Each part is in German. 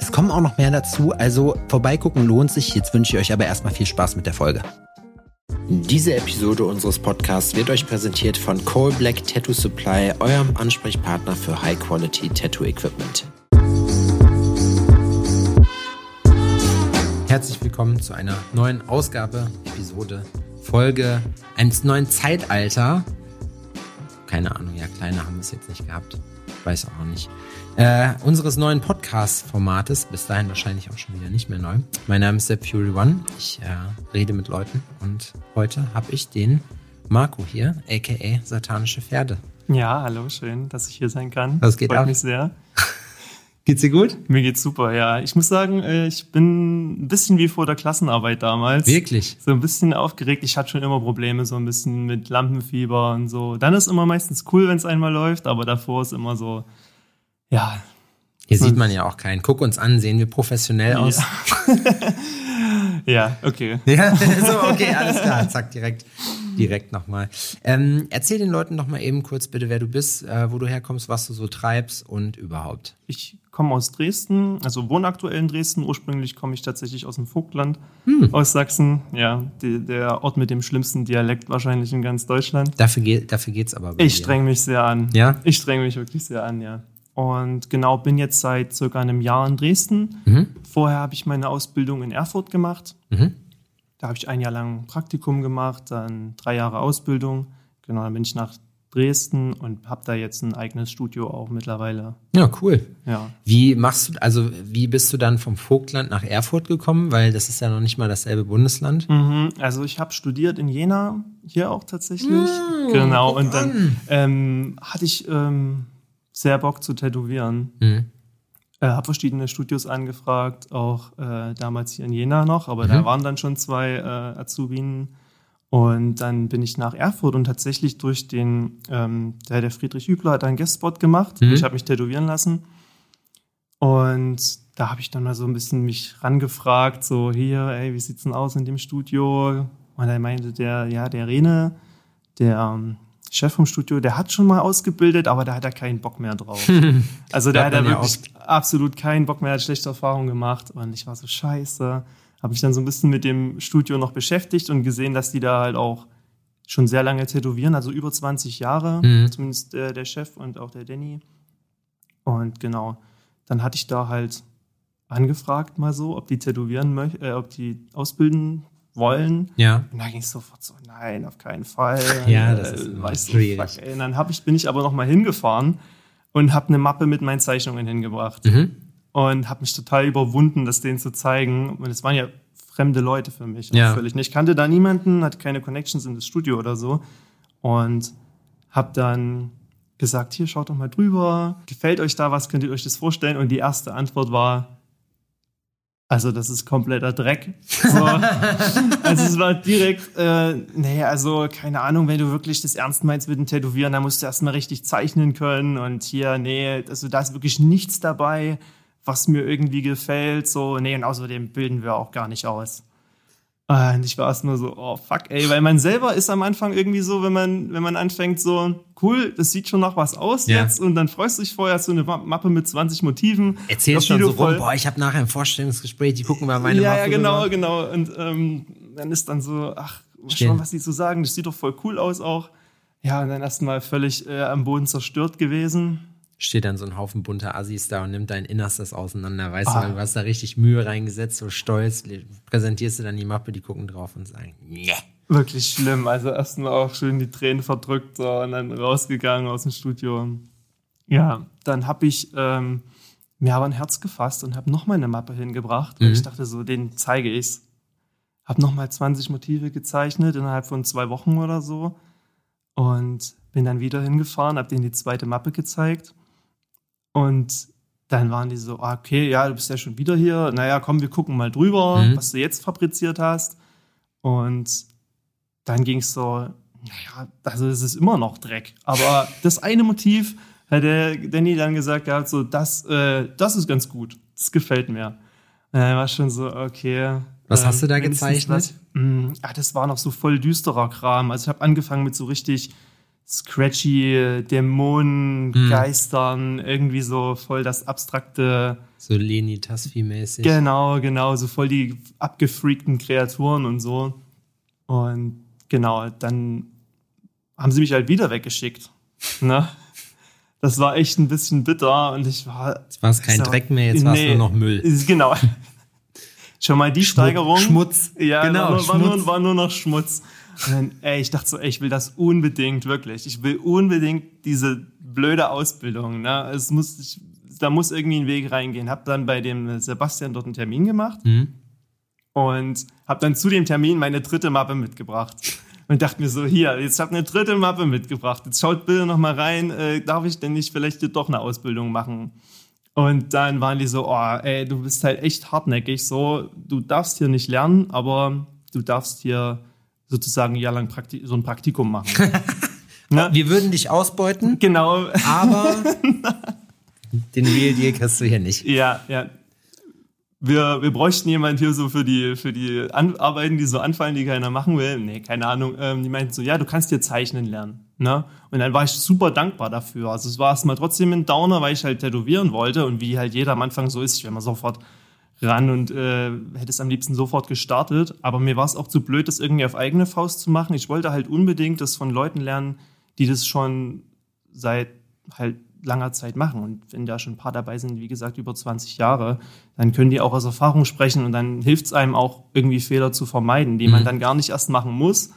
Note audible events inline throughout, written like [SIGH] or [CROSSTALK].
Es kommen auch noch mehr dazu, also vorbeigucken lohnt sich. Jetzt wünsche ich euch aber erstmal viel Spaß mit der Folge. Diese Episode unseres Podcasts wird euch präsentiert von Cole Black Tattoo Supply, eurem Ansprechpartner für High Quality Tattoo Equipment. Herzlich willkommen zu einer neuen Ausgabe, Episode, Folge eines neuen Zeitalter. Keine Ahnung, ja, kleiner haben wir es jetzt nicht gehabt. Weiß auch noch nicht äh, unseres neuen Podcast-Formates. Bis dahin wahrscheinlich auch schon wieder nicht mehr neu. Mein Name ist Sepp Fury One. Ich äh, rede mit Leuten und heute habe ich den Marco hier, aka Satanische Pferde. Ja, hallo, schön, dass ich hier sein kann. Was geht Freut ab? mich sehr. [LAUGHS] Geht's dir gut? Mir geht's super, ja. Ich muss sagen, äh, ich bin ein bisschen wie vor der Klassenarbeit damals. Wirklich? So ein bisschen aufgeregt. Ich hatte schon immer Probleme, so ein bisschen mit Lampenfieber und so. Dann ist immer meistens cool, wenn es einmal läuft, aber davor ist immer so, ja. Hier sieht man ja auch keinen. Guck uns an, sehen wir professionell aus? Ja, [LAUGHS] ja okay. Ja, so, okay, alles klar. Zack, direkt, direkt nochmal. Ähm, erzähl den Leuten noch mal eben kurz bitte, wer du bist, äh, wo du herkommst, was du so treibst und überhaupt. Ich komme aus Dresden, also wohne aktuell in Dresden. Ursprünglich komme ich tatsächlich aus dem Vogtland, hm. aus Sachsen. Ja, die, der Ort mit dem schlimmsten Dialekt wahrscheinlich in ganz Deutschland. Dafür, geht, dafür geht's aber. ich streng mich sehr an. Ja? Ich streng mich wirklich sehr an, ja. Und genau, bin jetzt seit circa einem Jahr in Dresden. Mhm. Vorher habe ich meine Ausbildung in Erfurt gemacht. Mhm. Da habe ich ein Jahr lang Praktikum gemacht, dann drei Jahre Ausbildung. Genau, dann bin ich nach Dresden und habe da jetzt ein eigenes Studio auch mittlerweile. Ja, cool. Ja. Wie machst du, also wie bist du dann vom Vogtland nach Erfurt gekommen? Weil das ist ja noch nicht mal dasselbe Bundesland. Mhm, also ich habe studiert in Jena, hier auch tatsächlich. Mhm, genau, und dann ähm, hatte ich ähm, sehr Bock zu tätowieren. Mhm. Äh, habe verschiedene Studios angefragt, auch äh, damals hier in Jena noch, aber mhm. da waren dann schon zwei äh, Azubinen. Und dann bin ich nach Erfurt und tatsächlich durch den, ähm, der, der Friedrich Hübler hat einen Guestspot gemacht. Mhm. Ich habe mich tätowieren lassen. Und da habe ich dann mal so ein bisschen mich rangefragt, so hier, ey, wie sieht's denn aus in dem Studio? Und dann meinte der, ja, der Rene, der ähm, Chef vom Studio, der hat schon mal ausgebildet, aber da hat er keinen Bock mehr drauf. [LAUGHS] also da hat er wirklich ja absolut keinen Bock mehr, hat schlechte Erfahrungen gemacht. Und ich war so scheiße. Habe mich dann so ein bisschen mit dem Studio noch beschäftigt und gesehen, dass die da halt auch schon sehr lange tätowieren, also über 20 Jahre, mhm. zumindest äh, der Chef und auch der Danny. Und genau, dann hatte ich da halt angefragt mal so, ob die tätowieren möchten, äh, ob die ausbilden wollen. Ja. Und da ging es sofort so, nein, auf keinen Fall. Ja, das ist äh, weißt du, fuck, ey. Und dann hab ich, bin ich aber noch mal hingefahren und habe eine Mappe mit meinen Zeichnungen hingebracht. Mhm. Und habe mich total überwunden, das denen zu zeigen. Und es waren ja fremde Leute für mich. Ja. Völlig nicht. Ich kannte da niemanden, hatte keine Connections in das Studio oder so. Und habe dann gesagt, hier, schaut doch mal drüber. Gefällt euch da was? Könnt ihr euch das vorstellen? Und die erste Antwort war, also das ist kompletter Dreck. So. [LAUGHS] also es war direkt, äh, nee, also keine Ahnung, wenn du wirklich das ernst meinst mit dem Tätowieren, dann musst du erstmal richtig zeichnen können und hier, nee, also da ist wirklich nichts dabei, was mir irgendwie gefällt. So, nee, und außerdem bilden wir auch gar nicht aus. Und ich war erst nur so, oh fuck, ey, weil man selber ist am Anfang irgendwie so, wenn man, wenn man anfängt, so, cool, das sieht schon nach was aus ja. jetzt und dann freust du dich vorher, hast du eine Mappe mit 20 Motiven. Erzählst schon so rum, boah, ich habe nachher ein Vorstellungsgespräch, die gucken mal meine ja, Mappe. Ja, genau, rüber. genau. Und ähm, dann ist dann so, ach, mal, was die so sagen, das sieht doch voll cool aus auch. Ja, und dann erstmal völlig äh, am Boden zerstört gewesen steht dann so ein Haufen bunter Assis da und nimmt dein Innerstes auseinander. Weißt ah. du, du hast da richtig Mühe reingesetzt, so stolz, präsentierst du dann die Mappe, die gucken drauf und sagen, nee. Wirklich schlimm. Also erstmal auch schön die Tränen verdrückt so, und dann rausgegangen aus dem Studio. Ja, dann habe ich ähm, mir aber ein Herz gefasst und habe nochmal eine Mappe hingebracht. Mhm. Und ich dachte so, den zeige ich's. Hab nochmal 20 Motive gezeichnet innerhalb von zwei Wochen oder so. Und bin dann wieder hingefahren, habe denen die zweite Mappe gezeigt. Und dann waren die so, ah, okay, ja, du bist ja schon wieder hier. Naja, komm, wir gucken mal drüber, mhm. was du jetzt fabriziert hast. Und dann ging es so, naja, also es ist immer noch Dreck. Aber das eine Motiv hat der Danny dann gesagt, ja, so, das, äh, das ist ganz gut. Das gefällt mir. Dann war schon so, okay. Was ähm, hast du da gezeichnet? Mh, mm, ja, das war noch so voll düsterer Kram. Also ich habe angefangen mit so richtig scratchy Dämonen, hm. Geistern, irgendwie so voll das abstrakte. So Leni Tasfi-mäßig. Genau, genau, so voll die abgefreakten Kreaturen und so. Und genau, dann haben sie mich halt wieder weggeschickt. Ne? [LAUGHS] Das war echt ein bisschen bitter und ich war. Jetzt war es kein Dreck mehr, jetzt war es nur noch Müll. Genau. [LAUGHS] Schon mal die Schmutz, Steigerung. Schmutz. Ja, genau, war, Schmutz. War, nur, war nur noch Schmutz. Und dann, ey, ich dachte so, ey, ich will das unbedingt, wirklich. Ich will unbedingt diese blöde Ausbildung. Ne? Es muss, ich, da muss irgendwie ein Weg reingehen. Hab dann bei dem Sebastian dort einen Termin gemacht mhm. und hab dann zu dem Termin meine dritte Mappe mitgebracht. Und dachte mir so, hier, jetzt hab eine dritte Mappe mitgebracht. Jetzt schaut bitte noch mal rein, äh, darf ich denn nicht vielleicht doch eine Ausbildung machen? Und dann waren die so, oh, ey, du bist halt echt hartnäckig, so, du darfst hier nicht lernen, aber du darfst hier sozusagen ein Jahr lang Prakti so ein Praktikum machen. [LAUGHS] ne? Wir würden dich ausbeuten. Genau. Aber [LAUGHS] den Real Deal kriegst du hier nicht. Ja, ja. Wir, wir bräuchten jemand hier so für die, für die An Arbeiten, die so anfallen, die keiner machen will. Nee, keine Ahnung. Ähm, die meinten so, ja, du kannst dir zeichnen lernen. Ne? Und dann war ich super dankbar dafür. Also es war erstmal trotzdem ein Downer, weil ich halt tätowieren wollte und wie halt jeder am Anfang so ist, ich will mal sofort ran und äh, hätte es am liebsten sofort gestartet. Aber mir war es auch zu blöd, das irgendwie auf eigene Faust zu machen. Ich wollte halt unbedingt das von Leuten lernen, die das schon seit halt langer Zeit machen. Und wenn da schon ein paar dabei sind, wie gesagt, über 20 Jahre, dann können die auch aus Erfahrung sprechen und dann hilft es einem auch irgendwie Fehler zu vermeiden, die mhm. man dann gar nicht erst machen muss,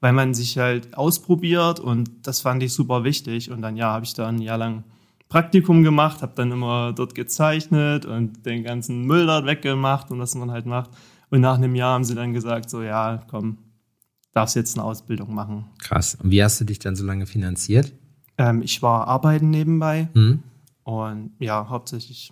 weil man sich halt ausprobiert und das fand ich super wichtig. Und dann ja, habe ich da ein Jahr lang Praktikum gemacht, habe dann immer dort gezeichnet und den ganzen Müll dort weggemacht und was man halt macht. Und nach einem Jahr haben sie dann gesagt, so ja, komm, darfst jetzt eine Ausbildung machen. Krass. Und wie hast du dich dann so lange finanziert? Ähm, ich war arbeiten nebenbei mhm. und ja, hauptsächlich.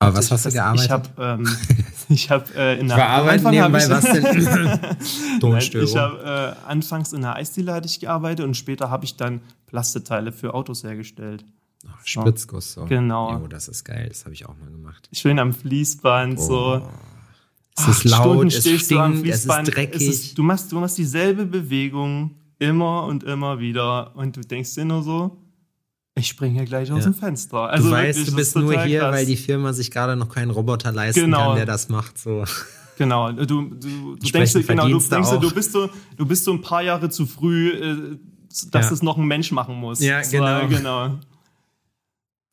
Aber was hast du gearbeitet? Ich habe ähm, [LAUGHS] ich hab, äh, in der Arbeiten nebenbei, ich, was denn? [LAUGHS] [LAUGHS] Tonstörung. Ich habe äh, anfangs in der Eisdiele hatte ich gearbeitet und später habe ich dann Plasteteile für Autos hergestellt. Spritzguss so. Genau. Jo, das ist geil, das habe ich auch mal gemacht. Schön am Fließband oh. so. Es ist laut, es stinkt, es ist dreckig. Es ist, du, machst, du machst dieselbe Bewegung immer und immer wieder und du denkst dir nur so, ich springe hier gleich aus ja. dem Fenster. Also du weißt, wirklich, du bist nur hier, krass. weil die Firma sich gerade noch keinen Roboter leisten genau. kann, der das macht. So. Genau, du, du, du denkst dir, genau, du denkst dir, du bist so, du bist so ein paar Jahre zu früh, äh, dass ja. es noch ein Mensch machen muss. Ja, genau. genau.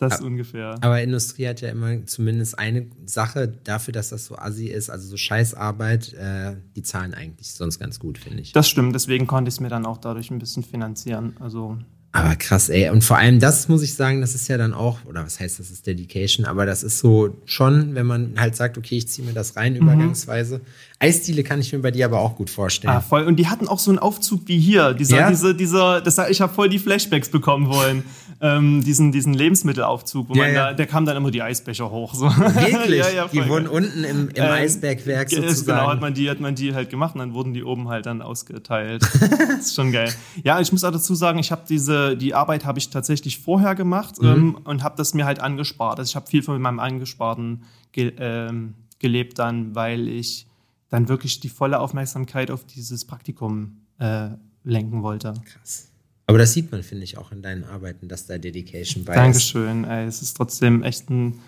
Das aber, ungefähr. Aber Industrie hat ja immer zumindest eine Sache dafür, dass das so assi ist, also so Scheißarbeit, äh, die zahlen eigentlich sonst ganz gut, finde ich. Das stimmt, deswegen konnte ich es mir dann auch dadurch ein bisschen finanzieren. Also aber krass, ey. Und vor allem das muss ich sagen, das ist ja dann auch, oder was heißt, das ist Dedication, aber das ist so schon, wenn man halt sagt, okay, ich ziehe mir das rein, mhm. übergangsweise. Eisdiele kann ich mir bei dir aber auch gut vorstellen. Ah, voll. Und die hatten auch so einen Aufzug wie hier. Dieser, ja? diese, dieser, das, ich habe voll die Flashbacks bekommen wollen. Ähm, diesen, diesen Lebensmittelaufzug, wo ja, man ja. da, der kam dann immer die Eisbecher hoch. So. Wirklich? [LAUGHS] ja, die wurden unten im, im ähm, Eisbergwerk sozusagen. Genau, hat man, die, hat man die halt gemacht und dann wurden die oben halt dann ausgeteilt. [LAUGHS] das ist schon geil. Ja, ich muss auch dazu sagen, ich habe diese, die Arbeit habe ich tatsächlich vorher gemacht mhm. ähm, und habe das mir halt angespart. Also ich habe viel von meinem Angesparten ge ähm, gelebt dann, weil ich dann wirklich die volle Aufmerksamkeit auf dieses Praktikum äh, lenken wollte. Krass. Aber das sieht man, finde ich, auch in deinen Arbeiten, dass da Dedication bei Dankeschön, ist. Dankeschön. Es ist trotzdem echt ein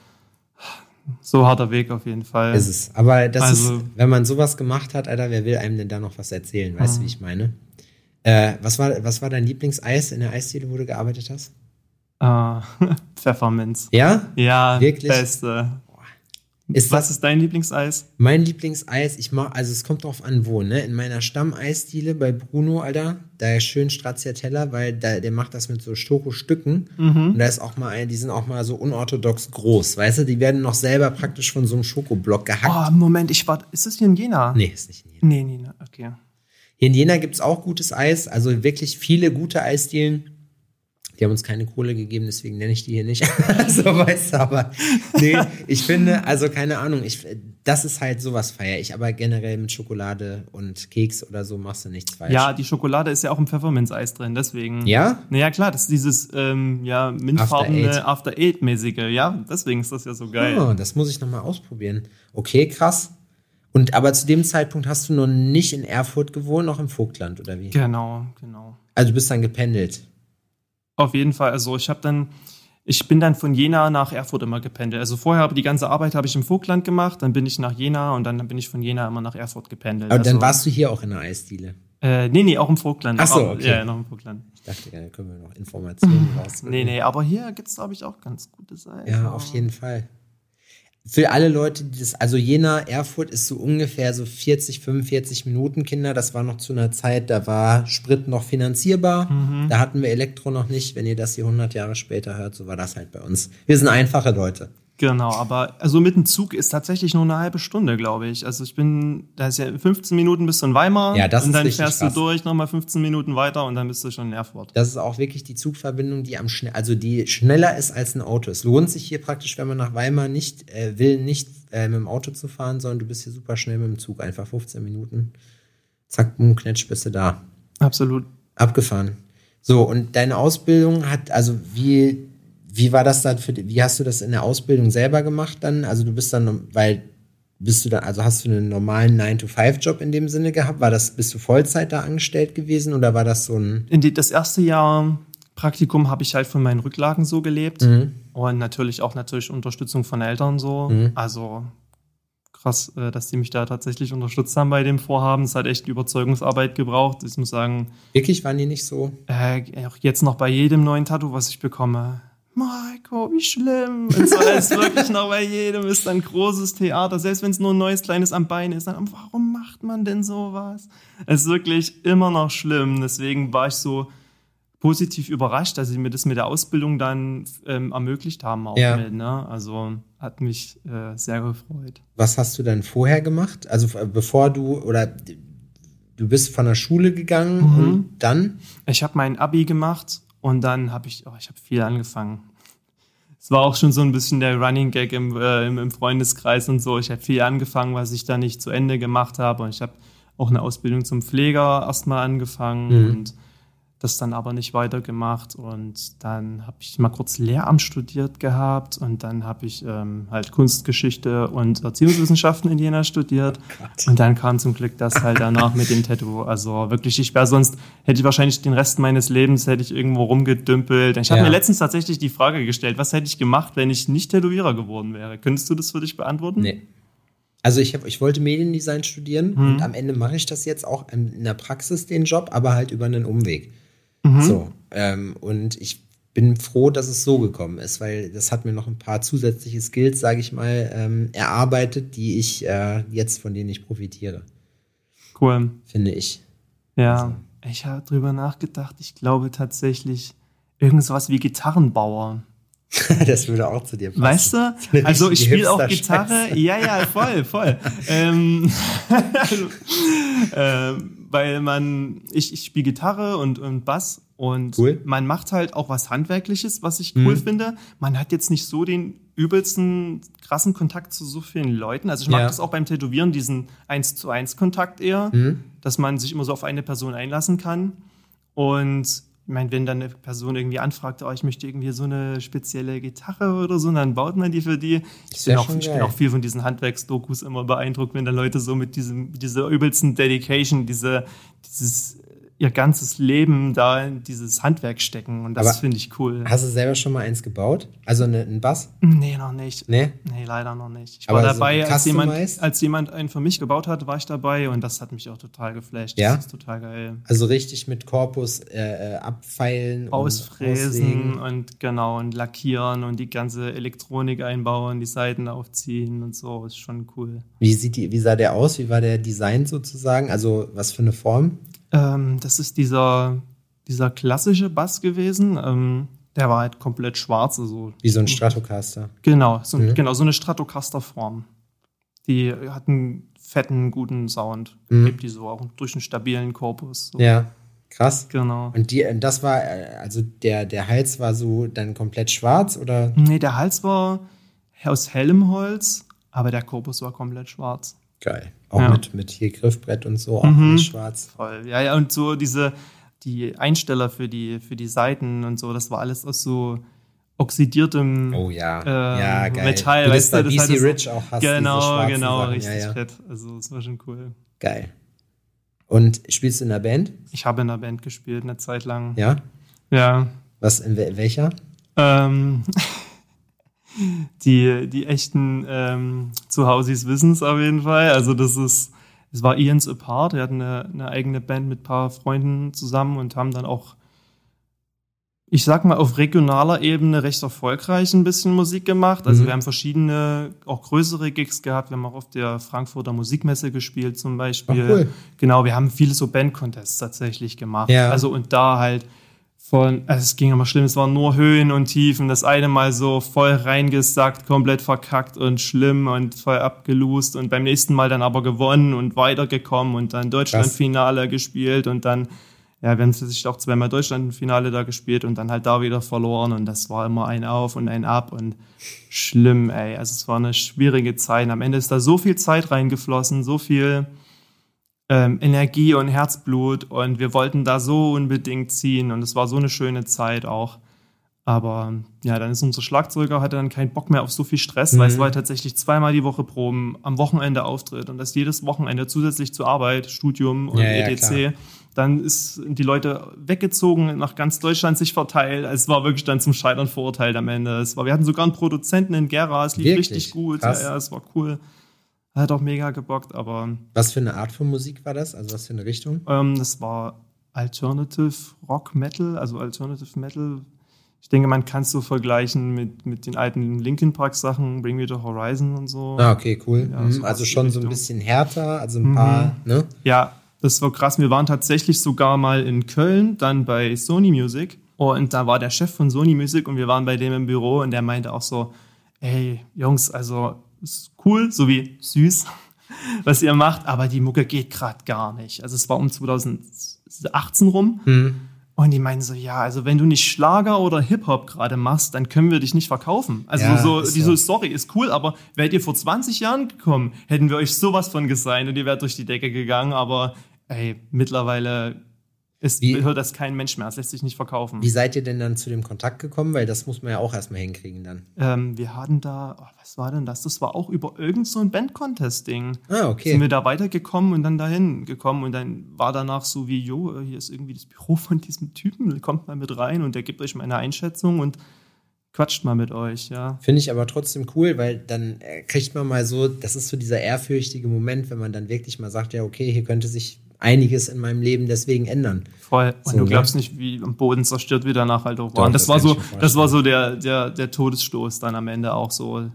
so harter Weg auf jeden Fall. Ist es. Aber das also, ist, wenn man sowas gemacht hat, Alter, wer will einem denn da noch was erzählen? Weißt du, wie ich meine? Äh, was, war, was war dein Lieblingseis in der Eisdiele, wo du gearbeitet hast? Uh, [LAUGHS] Pfefferminz. Ja? Ja, Wirklich? beste. Ist Was ist dein Lieblingseis? Mein Lieblingseis, ich mach, also es kommt drauf an, wo, ne? In meiner Stammeisdiele bei Bruno, Alter, da ist schön Stracciatella, weil da, der macht das mit so Stoko-Stücken. Mhm. Und da ist auch mal, die sind auch mal so unorthodox groß, weißt du? Die werden noch selber praktisch von so einem Schokoblock gehackt. Oh, Moment, ich war, ist das hier in Jena? Nee, ist nicht in Jena. Nee, nee, okay. Hier in Jena gibt es auch gutes Eis, also wirklich viele gute Eisdielen. Die haben uns keine Kohle gegeben, deswegen nenne ich die hier nicht. [LAUGHS] so weißt du, aber nee, ich finde, also keine Ahnung, ich, das ist halt sowas feier ich, aber generell mit Schokolade und Keks oder so machst du nichts falsch. Ja, die Schokolade ist ja auch im Pfefferminz-Eis drin, deswegen. Ja? Naja, klar, das ist dieses, ähm, ja, mintfarbene After-Eight-mäßige, ja, deswegen ist das ja so geil. Oh, das muss ich nochmal ausprobieren. Okay, krass. Und aber zu dem Zeitpunkt hast du noch nicht in Erfurt gewohnt, noch im Vogtland, oder wie? Genau, genau. Also du bist dann gependelt. Auf jeden Fall. Also ich habe dann, ich bin dann von Jena nach Erfurt immer gependelt. Also vorher habe die ganze Arbeit habe ich im Vogtland gemacht, dann bin ich nach Jena und dann bin ich von Jena immer nach Erfurt gependelt. Aber also, dann warst du hier auch in der Eisdiele. Äh, nee, nee, auch im Vogtland. Ach so, okay. Ja, noch im Vogtland. Ich dachte, da können wir noch Informationen [LAUGHS] raus. Nee, nee, aber hier gibt es, glaube ich, auch ganz gutes Eis. Ja, auf jeden Fall für alle Leute, die das, also Jena, Erfurt ist so ungefähr so 40, 45 Minuten, Kinder. Das war noch zu einer Zeit, da war Sprit noch finanzierbar. Mhm. Da hatten wir Elektro noch nicht. Wenn ihr das hier 100 Jahre später hört, so war das halt bei uns. Wir sind einfache Leute. Genau, aber also mit dem Zug ist tatsächlich nur eine halbe Stunde, glaube ich. Also ich bin, da ist ja 15 Minuten bis in Weimar. Ja, das und dann fährst krass. du durch, nochmal 15 Minuten weiter und dann bist du schon in Erfurt. Das ist auch wirklich die Zugverbindung, die am schnell, also die schneller ist als ein Auto. Es lohnt sich hier praktisch, wenn man nach Weimar nicht äh, will, nicht äh, mit dem Auto zu fahren, sondern du bist hier super schnell mit dem Zug, einfach 15 Minuten. Zack, boom, knetsch, bist du da. Absolut. Abgefahren. So, und deine Ausbildung hat, also wie wie war das dann für wie hast du das in der Ausbildung selber gemacht dann? Also du bist dann, weil bist du dann, also hast du einen normalen 9-to-5-Job in dem Sinne gehabt? War das, bist du Vollzeit da angestellt gewesen oder war das so ein. In die, das erste Jahr Praktikum habe ich halt von meinen Rücklagen so gelebt. Mhm. Und natürlich auch natürlich Unterstützung von Eltern so. Mhm. Also krass, äh, dass die mich da tatsächlich unterstützt haben bei dem Vorhaben. Es hat echt Überzeugungsarbeit gebraucht. Ich muss sagen. Wirklich waren die nicht so? Äh, auch jetzt noch bei jedem neuen Tattoo, was ich bekomme Marco, wie schlimm. Und so ist wirklich noch bei jedem ist ein großes Theater. Selbst wenn es nur ein neues kleines am Bein ist, dann, warum macht man denn sowas? Es ist wirklich immer noch schlimm. Deswegen war ich so positiv überrascht, dass sie mir das mit der Ausbildung dann ähm, ermöglicht haben. Auch ja. mit, ne? Also hat mich äh, sehr gefreut. Was hast du dann vorher gemacht? Also bevor du oder du bist von der Schule gegangen mhm. und dann? Ich habe mein Abi gemacht und dann habe ich, oh, ich habe viel angefangen. Es war auch schon so ein bisschen der Running Gag im, äh, im, Freundeskreis und so. Ich habe viel angefangen, was ich dann nicht zu Ende gemacht habe. Und ich habe auch eine Ausbildung zum Pfleger erstmal angefangen mhm. und das dann aber nicht weitergemacht und dann habe ich mal kurz Lehramt studiert gehabt und dann habe ich ähm, halt Kunstgeschichte und Erziehungswissenschaften in Jena studiert oh und dann kam zum Glück das halt danach mit dem Tattoo. Also wirklich, ich wäre sonst, hätte ich wahrscheinlich den Rest meines Lebens hätte ich irgendwo rumgedümpelt. Ich habe ja. mir letztens tatsächlich die Frage gestellt, was hätte ich gemacht, wenn ich nicht Tätowierer geworden wäre? Könntest du das für dich beantworten? Nee. Also ich, hab, ich wollte Mediendesign studieren hm. und am Ende mache ich das jetzt auch in der Praxis den Job, aber halt über einen Umweg. Mhm. So. Ähm, und ich bin froh, dass es so gekommen ist, weil das hat mir noch ein paar zusätzliche Skills, sage ich mal, ähm, erarbeitet, die ich äh, jetzt von denen ich profitiere. Cool. Finde ich. Ja, also. ich habe drüber nachgedacht. Ich glaube tatsächlich irgendwas wie Gitarrenbauer. [LAUGHS] das würde auch zu dir passen. Weißt du? [LAUGHS] Also ich spiele auch Gitarre. Ja, ja, voll, voll. [LAUGHS] ähm, äh, weil man, ich, ich spiele Gitarre und, und Bass und cool. man macht halt auch was Handwerkliches, was ich cool mhm. finde. Man hat jetzt nicht so den übelsten, krassen Kontakt zu so vielen Leuten. Also ich mag ja. das auch beim Tätowieren, diesen 1 zu 1 Kontakt eher, mhm. dass man sich immer so auf eine Person einlassen kann. Und ich meine, wenn dann eine Person irgendwie anfragt, oh, ich möchte irgendwie so eine spezielle Gitarre oder so, dann baut man die für die. Ich, bin auch, ich bin auch, viel von diesen Handwerksdokus immer beeindruckt, wenn dann Leute so mit diesem, dieser übelsten Dedication, diese, dieses ihr ganzes Leben da in dieses Handwerk stecken und das finde ich cool. Hast du selber schon mal eins gebaut? Also eine, einen Bass? Nee, noch nicht. Nee? Nee, leider noch nicht. Ich war Aber dabei, so als, jemand, als jemand einen für mich gebaut hat, war ich dabei und das hat mich auch total geflasht. Ja? Das ist total geil. Also richtig mit Korpus äh, äh abfeilen Ausfräsen und, und genau und lackieren und die ganze Elektronik einbauen, die Seiten aufziehen und so, ist schon cool. Wie sieht die, wie sah der aus? Wie war der Design sozusagen? Also was für eine Form? Ähm, das ist dieser, dieser klassische Bass gewesen. Ähm, der war halt komplett schwarz. Also, Wie so ein Stratocaster. Genau, so, mhm. genau, so eine Stratocaster-Form. Die hat einen fetten, guten Sound. Mhm. Gibt die so auch durch einen stabilen Korpus. So. Ja, Krass. Genau. Und die, das war, also der, der Hals war so dann komplett schwarz oder? Nee, der Hals war aus hellem Holz, aber der Korpus war komplett schwarz. Geil. Auch Ja. mit, mit hier Griffbrett und so, auch Mhm. alles schwarz. Voll. Ja, ja, und so diese, die Einsteller für die, für die Seiten und so, das war alles aus so oxidiertem Oh ja. ähm, ja, geil. Metall, du weißt du, das so- Rich auch hast. Genau, genau, Sachen. richtig Ja, ja. fett. Also, das war schon cool. Geil. Und spielst du in der Band? Ich habe in der Band gespielt, eine Zeit lang. Ja. Ja. Was, in wel- welcher? Ähm, [LAUGHS] die, die echten ähm, Zuhausis wissen es auf jeden Fall. Also das ist, es war Ian's Apart. Wir hatten eine, eine eigene Band mit ein paar Freunden zusammen und haben dann auch, ich sag mal, auf regionaler Ebene recht erfolgreich ein bisschen Musik gemacht. Also Mhm. wir haben verschiedene, auch größere Gigs gehabt. Wir haben auch auf der Frankfurter Musikmesse gespielt zum Beispiel. Ach, cool. Genau, wir haben viele so Bandcontests tatsächlich gemacht. Ja. Also und da halt von, also es ging immer schlimm, es waren nur Höhen und Tiefen. Das eine Mal so voll reingesackt, komplett verkackt und schlimm und voll abgelust und beim nächsten Mal dann aber gewonnen und weitergekommen und dann Deutschlandfinale gespielt und dann, ja, wir haben tatsächlich auch zweimal Deutschlandfinale da gespielt und dann halt da wieder verloren und das war immer ein Auf und ein Ab und schlimm, ey. Also es war eine schwierige Zeit. Am Ende ist da so viel Zeit reingeflossen, so viel ähm, Energie und Herzblut und wir wollten da so unbedingt ziehen und es war so eine schöne Zeit auch. Aber ja, dann ist unser Schlagzeuger, hatte dann keinen Bock mehr auf so viel Stress, weil es war tatsächlich zweimal die Woche Proben, am Wochenende Auftritt und das jedes Wochenende zusätzlich zur Arbeit, Studium und Ja, ja, etc. klar. dann ist sind die Leute weggezogen, nach ganz Deutschland sich verteilt. Es war wirklich dann zum Scheitern verurteilt am Ende. Es war, wir hatten sogar einen Produzenten in Gera, es lief Wirklich? richtig gut. Ja, ja, es war cool. Hat auch mega gebockt, aber Was für eine Art von Musik war das? Also was für eine Richtung? ähm, das war Alternative Rock Metal, also Alternative Metal. Ich denke, man kann es so vergleichen mit, mit den alten Linkin Park Sachen, Bring Me the Horizon und so. Ah, okay, cool. Ja, Mhm, also schon so ein bisschen härter, also ein paar, ne? Ja, das war krass. Wir waren tatsächlich sogar mal in Köln, dann bei Sony Music. Und da war der Chef von Sony Music und wir waren bei dem im Büro und der meinte auch so, ey, Jungs, also ist cool, so wie süß, [LAUGHS] was ihr macht, aber die Mucke geht gerade gar nicht. Also es war um 2018 rum. Mhm. Und die meinen so, ja, also wenn du nicht Schlager oder Hip-Hop gerade machst, dann können wir dich nicht verkaufen. Also Ja, so, ist die so. so, sorry, ist cool, aber wärt ihr vor 20 Jahren gekommen, hätten wir euch sowas von gesigned und ihr wärt durch die Decke gegangen, aber ey, mittlerweile ist, Wie- hört das kein Mensch mehr, es lässt sich nicht verkaufen. Wie seid ihr denn dann zu dem Kontakt gekommen? Weil das muss man ja auch erstmal hinkriegen dann. Ähm, wir hatten da, oh, was war denn das? Das war auch über irgend so ein Band-Contest-Ding. Ah, Sind okay. wir da weitergekommen und dann dahin gekommen und dann war danach so wie, jo, hier ist irgendwie das Büro von diesem Typen, kommt mal mit rein und der gibt euch mal eine Einschätzung und quatscht mal mit euch, ja. Finde ich aber trotzdem cool, weil dann äh, kriegt man mal so, das ist so dieser ehrfürchtige Moment, wenn man dann wirklich mal sagt, ja, okay, hier könnte sich einiges in meinem Leben deswegen ändern. Voll. Und So, du ne? glaubst nicht, wie am Boden zerstört wir danach halt auch Doch, waren. das Das, war so, das war so der, der, der Todesstoß dann am Ende auch so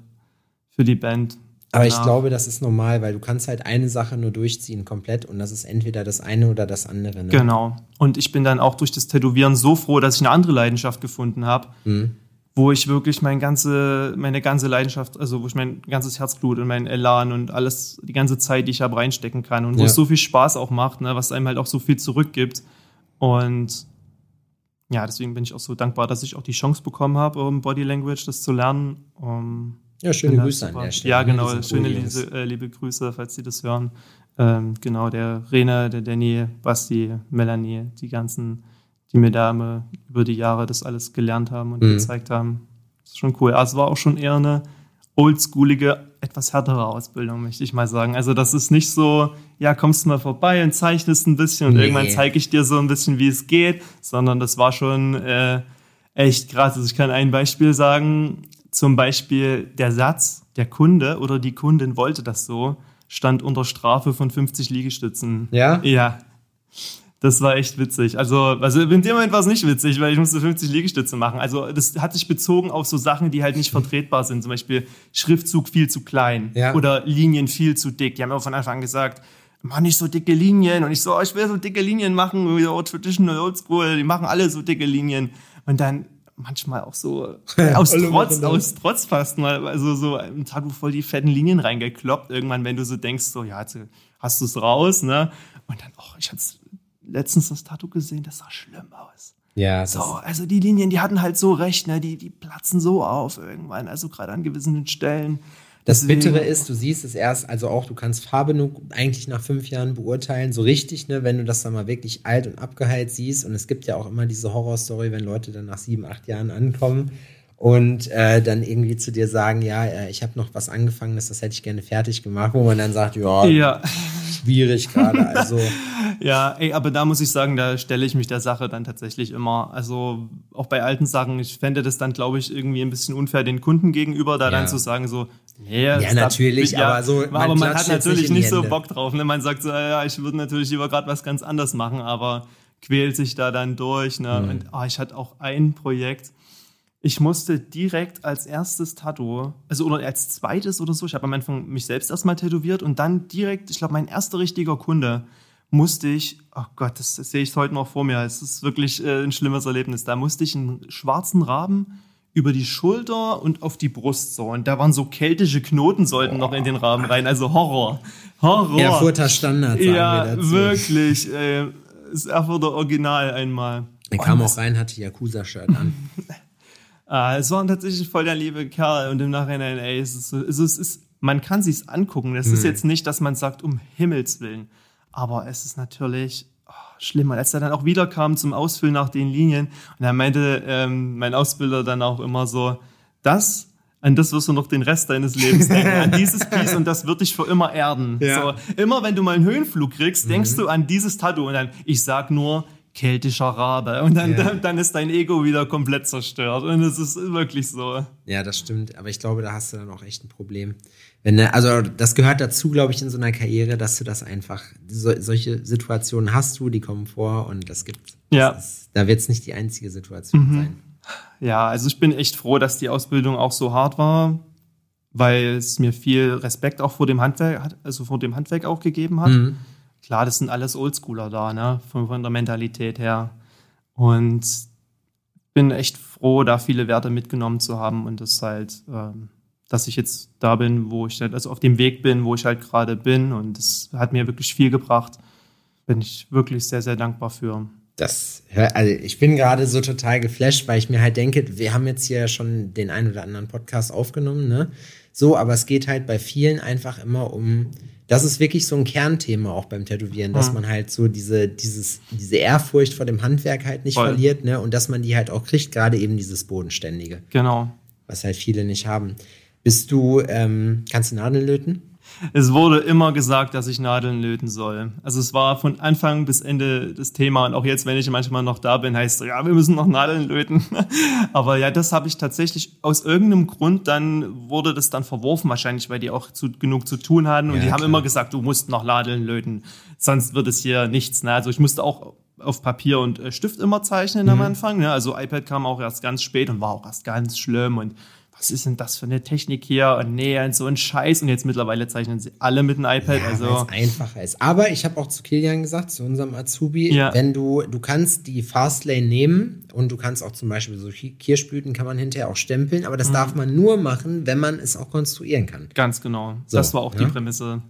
für die Band. Aber ich glaube, das ist normal, weil du kannst halt eine Sache nur durchziehen komplett und das ist entweder das eine oder das andere. Ne? Genau. Und ich bin dann auch durch das Tätowieren so froh, dass ich eine andere Leidenschaft gefunden habe, Mhm. Wo ich wirklich mein ganze, meine ganze Leidenschaft, also wo ich mein ganzes Herzblut und mein Elan und alles, die ganze Zeit, die ich habe, reinstecken kann und wo Ja. es so viel Spaß auch macht, ne, was einem halt auch so viel zurückgibt. Und ja, deswegen bin ich auch so dankbar, dass ich auch die Chance bekommen habe, um Body Language das zu lernen. Um, Ja, schöne Grüße an der Stelle. Ja, ne? genau. Sind Schöne liebe, äh, liebe Grüße, falls Sie das hören. Ähm, genau, der Rene, der Danny, Basti, Melanie, die ganzen, die mir da immer über die Jahre das alles gelernt haben und Mhm. gezeigt haben. Das ist schon cool. Also es war auch schon eher eine oldschoolige, etwas härtere Ausbildung, möchte ich mal sagen. Also das ist nicht so, ja, kommst du mal vorbei und zeichnest ein bisschen und Nee. irgendwann zeige ich dir so ein bisschen, wie es geht, sondern das war schon äh, echt krass. Also ich kann ein Beispiel sagen, zum Beispiel der Satz, der Kunde oder die Kundin wollte das so, stand unter Strafe von 50 Liegestützen. Ja? Ja. Das war echt witzig. Also, also in dem Moment war es nicht witzig, weil ich musste 50 Liegestütze machen. Also das hat sich bezogen auf so Sachen, die halt nicht vertretbar sind. Zum Beispiel Schriftzug viel zu klein Ja. oder Linien viel zu dick. Die haben ja von Anfang an gesagt, mach nicht so dicke Linien. Und ich so, oh, ich will so dicke Linien machen, wie old traditional, old school. Die machen alle so dicke Linien. Und dann manchmal auch so aus Alle Trotz, aus Trotz fast mal, also so ein Tattoo voll die fetten Linien reingekloppt. Irgendwann, wenn du so denkst, so, ja, jetzt hast du es raus, ne? Und dann, oh, ich hatte letztens das Tattoo gesehen, das sah schlimm aus. Ja. So, also die Linien, die hatten halt so recht, ne? Die, die platzen so auf irgendwann, also gerade an gewissen Stellen. Das Deswegen. Bittere ist, du siehst es erst, also auch, du kannst Farbe nur eigentlich nach fünf Jahren beurteilen, so richtig, ne, wenn du das dann mal wirklich alt und abgeheilt siehst. Und es gibt ja auch immer diese Horrorstory, wenn Leute dann nach sieben, acht Jahren ankommen und äh, dann irgendwie zu dir sagen, ja, äh, ich habe noch was angefangen, das, das hätte ich gerne fertig gemacht, wo man dann sagt, ja, ja. Schwierig gerade. Also [LAUGHS] ja, ey, aber da muss ich sagen, da stelle ich mich der Sache dann tatsächlich immer. Also auch bei alten Sachen, ich fände das dann, glaube ich, irgendwie ein bisschen unfair den Kunden gegenüber, da ja. dann zu sagen so, nee, ja natürlich, ja, aber so, man aber man hat natürlich nicht, nicht so Bock drauf. Ne? Man sagt so, ja, ich würde natürlich lieber gerade was ganz anderes machen, aber quält sich da dann durch. Ne? Mhm. Und oh, ich hatte auch ein Projekt ich musste direkt als erstes Tattoo, also oder als zweites oder so, ich habe am Anfang mich selbst erstmal tätowiert und dann direkt, ich glaube, mein erster richtiger Kunde musste ich, oh Gott, das, das sehe ich heute noch vor mir, es ist wirklich äh, ein schlimmes Erlebnis, da musste ich einen schwarzen Raben über die Schulter und auf die Brust so. Und da waren so keltische Knoten sollten oh. noch in den Rahmen rein. Also Horror. Horror. Erfurter Standard, sagen ja, wir dazu. wirklich. Äh, das Erfurter Original einmal. Er kam auch rein, hatte Yakuza-Shirt an. [LAUGHS] Äh, es war tatsächlich voll der liebe Kerl und im Nachhinein, ey, es ist, so, es ist, man kann sich's angucken. Es mhm. ist jetzt nicht, dass man sagt, um Himmels Willen. Aber es ist natürlich oh, schlimm. als er dann auch wieder kam zum Ausfüllen nach den Linien, und er meinte ähm, mein Ausbilder dann auch immer so, das an das wirst du noch den Rest deines Lebens [LAUGHS] denken, an dieses Piece und das wird dich für immer erden. Ja. So, immer wenn du mal einen Höhenflug kriegst, denkst mhm. du an dieses Tattoo und dann, ich sag nur, keltischer Rabe. Und dann, ja. dann, dann, ist dein Ego wieder komplett zerstört. Und es ist wirklich so. Ja, das stimmt. Aber ich glaube, da hast du dann auch echt ein Problem. Wenn, also das gehört dazu, glaube ich, in so einer Karriere, dass du das einfach, so, solche Situationen hast du, die kommen vor und das gibt. Ja. Das ist, da wird es nicht die einzige Situation mhm. sein. Ja, also ich bin echt froh, dass die Ausbildung auch so hart war, weil es mir viel Respekt auch vor dem Handwerk, also vor dem Handwerk auch gegeben hat. Mhm klar, das sind alles Oldschooler da, ne? Von, von der Mentalität her. Und bin echt froh, da viele Werte mitgenommen zu haben und das halt, ähm, dass ich jetzt da bin, wo ich halt, also auf dem Weg bin, wo ich halt gerade bin. Und das hat mir wirklich viel gebracht. Bin ich wirklich sehr, sehr dankbar für. Das, also ich bin gerade so total geflasht, weil ich mir halt denke, wir haben jetzt hier schon den einen oder anderen Podcast aufgenommen, ne? So, aber es geht halt bei vielen einfach immer um das ist wirklich so ein Kernthema auch beim Tätowieren, dass mhm. man halt so diese, dieses, diese Ehrfurcht vor dem Handwerk halt nicht Voll. verliert, ne? Und dass man die halt auch kriegt, gerade eben dieses Bodenständige. Genau. Was halt viele nicht haben. Bist du, ähm, kannst du Nadeln löten? Es wurde immer gesagt, dass ich Nadeln löten soll. Also es war von Anfang bis Ende das Thema und auch jetzt, wenn ich manchmal noch da bin, heißt es, ja, wir müssen noch Nadeln löten. [LAUGHS] Aber ja, das habe ich tatsächlich aus irgendeinem Grund, dann wurde das dann verworfen wahrscheinlich, weil die auch zu, genug zu tun hatten und ja, die haben immer gesagt, du musst noch Nadeln löten, sonst wird es hier nichts. Ne? Also ich musste auch auf Papier und äh, Stift immer zeichnen mhm. am Anfang. Ne? Also iPad kam auch erst ganz spät und war auch erst ganz schlimm und was ist denn das für eine Technik hier? Und nee, und so ein Scheiß. Und jetzt mittlerweile zeichnen sie alle mit einem iPad. Ja, also einfacher ist. Aber ich habe auch zu Kilian gesagt, zu unserem Azubi, ja. wenn du, du kannst die Fastlane nehmen und du kannst auch zum Beispiel so Kirschblüten kann man hinterher auch stempeln, aber das mhm. darf man nur machen, wenn man es auch konstruieren kann. Ganz genau. So, das war auch ja? die Prämisse.